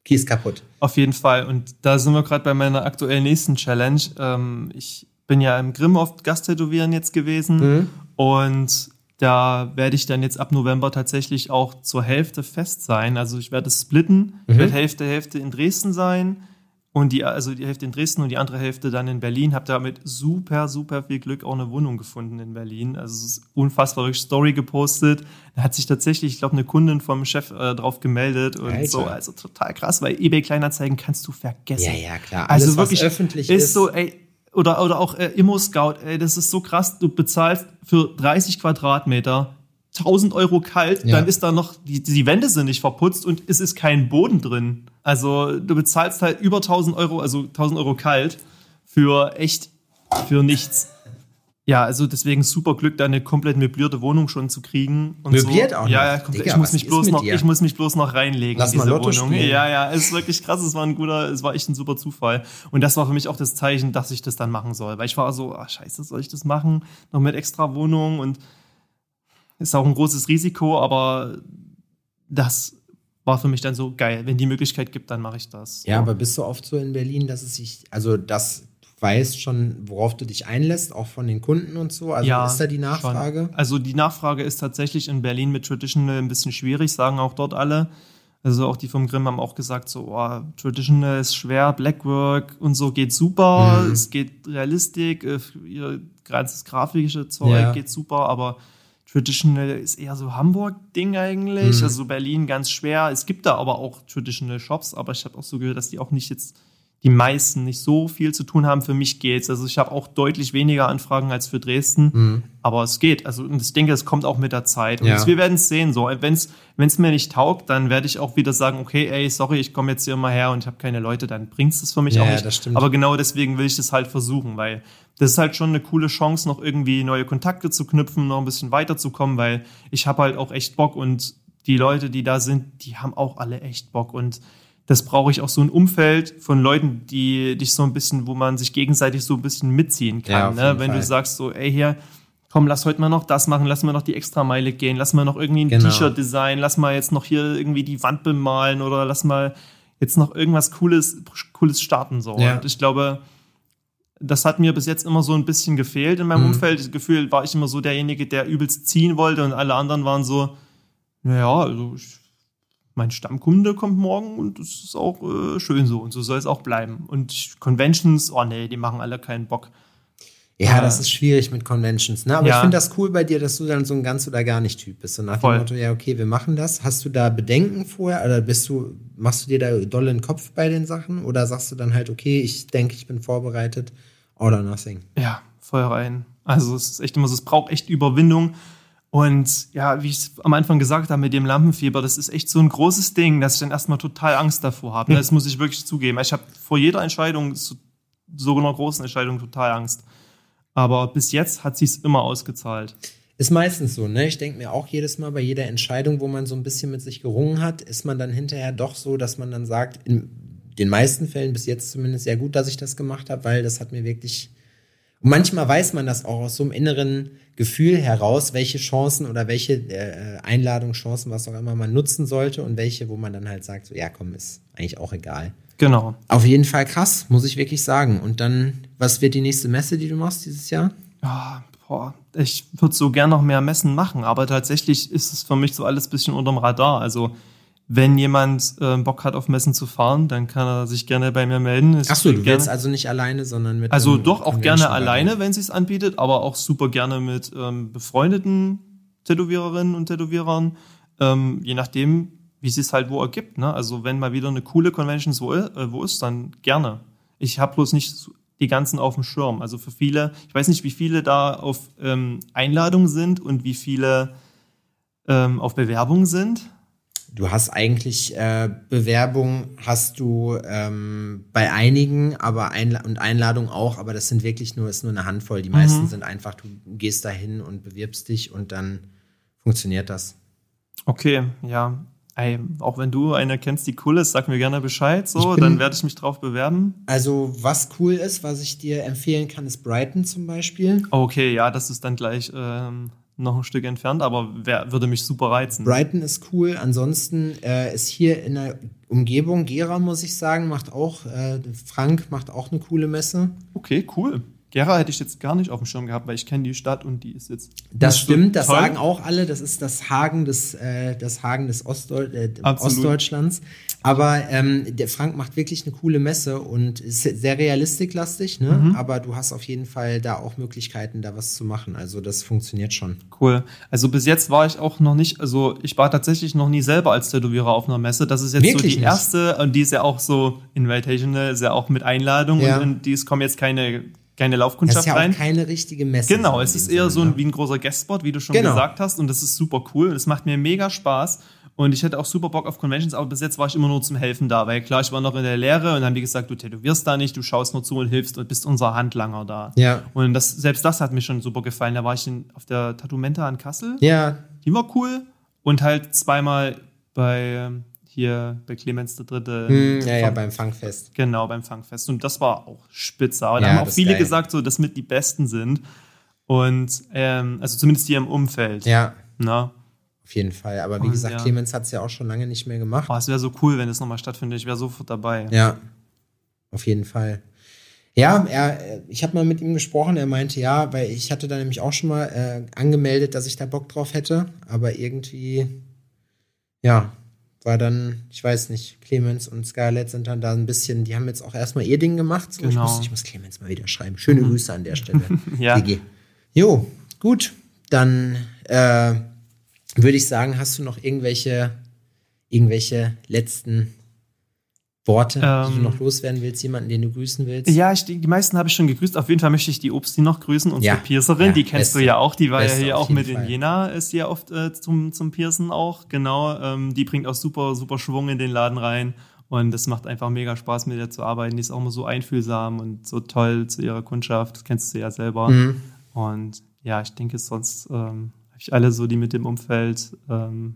gehst kaputt. Auf jeden Fall. Und da sind wir gerade bei meiner aktuellen nächsten Challenge. Ähm, ich bin ja im Grimm oft Gasttätowieren jetzt gewesen mhm. und da werde ich dann jetzt ab November tatsächlich auch zur Hälfte fest sein. Also ich werde es splitten. Mhm. Ich werde Hälfte, Hälfte in Dresden sein und die, also die Hälfte in Dresden und die andere Hälfte dann in Berlin. Habe damit super, super viel Glück auch eine Wohnung gefunden in Berlin. Also es ist unfassbar wirklich Story gepostet. Da hat sich tatsächlich, ich glaube, eine Kundin vom Chef äh, drauf gemeldet und Alter. so. Also total krass, weil eBay Kleinanzeigen kannst du vergessen. Ja, ja, klar. Also Alles, also wirklich öffentlich ist, ist so, ey, oder, oder auch äh, Immo Scout, ey, das ist so krass, du bezahlst für 30 Quadratmeter 1000 Euro kalt, ja. dann ist da noch, die, die Wände sind nicht verputzt und es ist kein Boden drin. Also du bezahlst halt über 1000 Euro, also 1000 Euro kalt für echt, für nichts. Ja, also deswegen super Glück, da eine komplett möblierte Wohnung schon zu kriegen. Und Möbliert so. auch noch? Ja, ja, komplett. Digga, ich, muss mich bloß noch, ich muss mich bloß noch reinlegen Lass in diese mal Lotto Wohnung. Spielen. Ja, ja, es ist wirklich krass. Es war ein guter, es war echt ein super Zufall. Und das war für mich auch das Zeichen, dass ich das dann machen soll. Weil ich war so, ah, scheiße, soll ich das machen? Noch mit extra Wohnung und ist auch ein großes Risiko, aber das war für mich dann so geil. Wenn die Möglichkeit gibt, dann mache ich das. Ja, aber bist du oft so in Berlin, dass es sich, also das weißt schon, worauf du dich einlässt, auch von den Kunden und so? Also ja, ist da die Nachfrage? Schon. Also die Nachfrage ist tatsächlich in Berlin mit Traditional ein bisschen schwierig, sagen auch dort alle. Also auch die vom Grimm haben auch gesagt, so oh, Traditional ist schwer, Blackwork und so geht super, mhm. es geht Realistik, äh, ihr ganzes grafische Zeug ja. geht super, aber Traditional ist eher so Hamburg-Ding eigentlich, mhm. also Berlin ganz schwer. Es gibt da aber auch Traditional Shops, aber ich habe auch so gehört, dass die auch nicht jetzt die meisten nicht so viel zu tun haben. Für mich geht's. Also ich habe auch deutlich weniger Anfragen als für Dresden, mhm. aber es geht. Also ich denke, es kommt auch mit der Zeit. Und ja. wir werden es sehen. So, wenn es mir nicht taugt, dann werde ich auch wieder sagen, okay, ey, sorry, ich komme jetzt hier immer her und ich habe keine Leute, dann bringt es für mich ja, auch nicht. Das aber genau deswegen will ich das halt versuchen, weil das ist halt schon eine coole Chance, noch irgendwie neue Kontakte zu knüpfen, noch ein bisschen weiterzukommen, weil ich habe halt auch echt Bock und die Leute, die da sind, die haben auch alle echt Bock und das brauche ich auch so ein Umfeld von Leuten, die dich so ein bisschen, wo man sich gegenseitig so ein bisschen mitziehen kann. Ja, ne? Wenn Fall. du sagst so, ey hier, komm, lass heute mal noch das machen, lass mal noch die Extrameile gehen, lass mal noch irgendwie ein genau. T-Shirt designen, lass mal jetzt noch hier irgendwie die Wand bemalen oder lass mal jetzt noch irgendwas Cooles, Cooles starten. So. Ja. Und ich glaube, das hat mir bis jetzt immer so ein bisschen gefehlt in meinem mhm. Umfeld. Das Gefühl war ich immer so derjenige, der übelst ziehen wollte und alle anderen waren so, naja, also ich mein Stammkunde kommt morgen und das ist auch äh, schön so und so soll es auch bleiben. Und Conventions, oh nee, die machen alle keinen Bock. Ja, das ist schwierig mit Conventions, ne? Aber ja. ich finde das cool bei dir, dass du dann so ein ganz oder gar nicht Typ bist. So nach Voll. dem Motto, ja, okay, wir machen das. Hast du da Bedenken vorher oder bist du, machst du dir da doll den Kopf bei den Sachen? Oder sagst du dann halt, okay, ich denke, ich bin vorbereitet, or nothing? Ja, voll rein. Also es ist echt immer so, es braucht echt Überwindung. Und ja, wie ich es am Anfang gesagt habe mit dem Lampenfieber, das ist echt so ein großes Ding, dass ich dann erstmal total Angst davor habe. Das muss ich wirklich zugeben. Ich habe vor jeder Entscheidung, so, einer großen Entscheidung, total Angst. Aber bis jetzt hat sich's immer ausgezahlt. Ist meistens so, ne? Ich denke mir auch jedes Mal bei jeder Entscheidung, wo man so ein bisschen mit sich gerungen hat, ist man dann hinterher doch so, dass man dann sagt, in den meisten Fällen bis jetzt zumindest sehr gut, dass ich das gemacht habe, weil das hat mir wirklich und manchmal weiß man das auch aus so einem inneren Gefühl heraus, welche Chancen oder welche äh, Einladungen, Chancen, was auch immer man nutzen sollte und welche, wo man dann halt sagt, so ja, komm, ist eigentlich auch egal. Genau. Auf jeden Fall krass, muss ich wirklich sagen. Und dann, was wird die nächste Messe, die du machst dieses Jahr? Ja, boah, ich würde so gern noch mehr Messen machen, aber tatsächlich ist es für mich so alles bisschen unterm Radar. Also wenn jemand äh, Bock hat, auf Messen zu fahren, dann kann er sich gerne bei mir melden. Ich Achso, du gerne, willst also nicht alleine, sondern mit. Also doch auch gerne alleine, wenn sie es anbietet, aber auch super gerne mit ähm, befreundeten Tätowiererinnen und Tätowierern, ähm, je nachdem, wie es sich halt wo ergibt. Ne? Also wenn mal wieder eine coole Convention so, äh, wo ist, dann gerne. Ich habe bloß nicht die ganzen auf dem Schirm. Also für viele, ich weiß nicht, wie viele da auf ähm, Einladung sind und wie viele ähm, auf Bewerbung sind. Du hast eigentlich äh, Bewerbung hast du ähm, bei einigen, aber Einla und Einladung auch, aber das sind wirklich nur ist nur eine Handvoll. Die meisten mhm. sind einfach, du gehst dahin und bewirbst dich und dann funktioniert das. Okay, ja. Ey, auch wenn du eine kennst, die cool ist, sag mir gerne Bescheid, so, bin, dann werde ich mich drauf bewerben. Also, was cool ist, was ich dir empfehlen kann, ist Brighton zum Beispiel. Okay, ja, das ist dann gleich ähm, noch ein Stück entfernt, aber wer, würde mich super reizen. Brighton ist cool. Ansonsten äh, ist hier in der Umgebung Gera, muss ich sagen, macht auch, äh, Frank macht auch eine coole Messe. Okay, cool. Gera hätte ich jetzt gar nicht auf dem Schirm gehabt, weil ich kenne die Stadt und die ist jetzt. Das stimmt, das toll. sagen auch alle. Das ist das Hagen des, äh, das Hagen des Ostdeut äh, Ostdeutschlands. Aber ähm, der Frank macht wirklich eine coole Messe und ist sehr realistiklastig, ne? Mhm. Aber du hast auf jeden Fall da auch Möglichkeiten, da was zu machen. Also das funktioniert schon. Cool. Also bis jetzt war ich auch noch nicht, also ich war tatsächlich noch nie selber als Tätowierer auf einer Messe. Das ist jetzt wirklich so die nicht? erste und die ist ja auch so invitational, ist ja auch mit Einladung ja. und die kommen jetzt keine keine Laufkundschaft rein. Das ist ja auch keine richtige Messe. Genau, es ist eher Sinne, so ein, wie ein großer Guestspot, wie du schon genau. gesagt hast. Und das ist super cool. Es macht mir mega Spaß. Und ich hätte auch super Bock auf Conventions, aber bis jetzt war ich immer nur zum Helfen da, weil klar, ich war noch in der Lehre und dann haben die gesagt, du tätowierst da nicht, du schaust nur zu und hilfst und bist unser Handlanger da. Ja. Und das, selbst das hat mir schon super gefallen. Da war ich in, auf der Tattoo-Menta in Kassel. Ja. Die war cool. Und halt zweimal bei hier bei Clemens der Dritte. Hm, ja, ja, beim Funkfest. Genau, beim Funkfest. Und das war auch spitze. Aber ja, da haben auch viele geil. gesagt, so, dass mit die Besten sind. Und ähm, also zumindest die im Umfeld. Ja. Na? Auf jeden Fall. Aber wie Und, gesagt, ja. Clemens hat es ja auch schon lange nicht mehr gemacht. Oh, es wäre so cool, wenn es nochmal stattfindet. Ich wäre sofort dabei. Ja. Auf jeden Fall. Ja, er, ich habe mal mit ihm gesprochen. Er meinte ja, weil ich hatte da nämlich auch schon mal äh, angemeldet, dass ich da Bock drauf hätte. Aber irgendwie, ja, war dann, ich weiß nicht, Clemens und Scarlett sind dann da ein bisschen, die haben jetzt auch erstmal ihr Ding gemacht. So, genau. ich, muss, ich muss Clemens mal wieder schreiben. Schöne mhm. Grüße an der Stelle. [LAUGHS] ja. GG. Jo, gut. Dann äh, würde ich sagen, hast du noch irgendwelche, irgendwelche letzten Worte, ähm, die du noch loswerden willst, jemanden, den du grüßen willst? Ja, ich, die meisten habe ich schon gegrüßt. Auf jeden Fall möchte ich die Obsti noch grüßen, unsere ja, Piercerin. Ja, die kennst beste, du ja auch. Die war ja hier auch mit Fall. in Jena, ist hier oft äh, zum, zum Piercen auch. Genau. Ähm, die bringt auch super, super Schwung in den Laden rein. Und es macht einfach mega Spaß, mit ihr zu arbeiten. Die ist auch immer so einfühlsam und so toll zu ihrer Kundschaft. Das kennst du ja selber. Mhm. Und ja, ich denke, sonst ähm, habe ich alle so, die mit dem Umfeld ähm,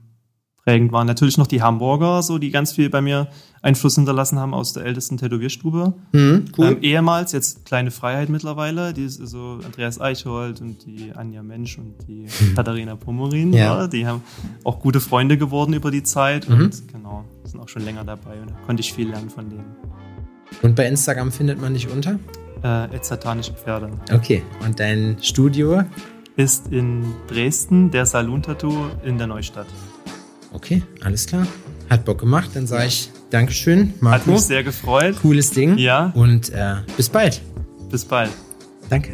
prägend waren. Natürlich noch die Hamburger, so die ganz viel bei mir Einfluss hinterlassen haben aus der ältesten Tätowierstube. Mhm, cool. Ähm, ehemals, jetzt kleine Freiheit mittlerweile, die ist so Andreas Eichhold und die Anja Mensch und die mhm. Katharina Pomorin. Ja. ja. die haben auch gute Freunde geworden über die Zeit mhm. und genau, sind auch schon länger dabei und da konnte ich viel lernen von denen. Und bei Instagram findet man dich unter? Äh, satanische Pferde. Okay, und dein Studio? Ist in Dresden, der Saloon Tattoo in der Neustadt. Okay, alles klar. Hat Bock gemacht. Dann sage ich Dankeschön, Marco. Hat mich sehr gefreut. Cooles Ding. Ja. Und äh, bis bald. Bis bald. Danke.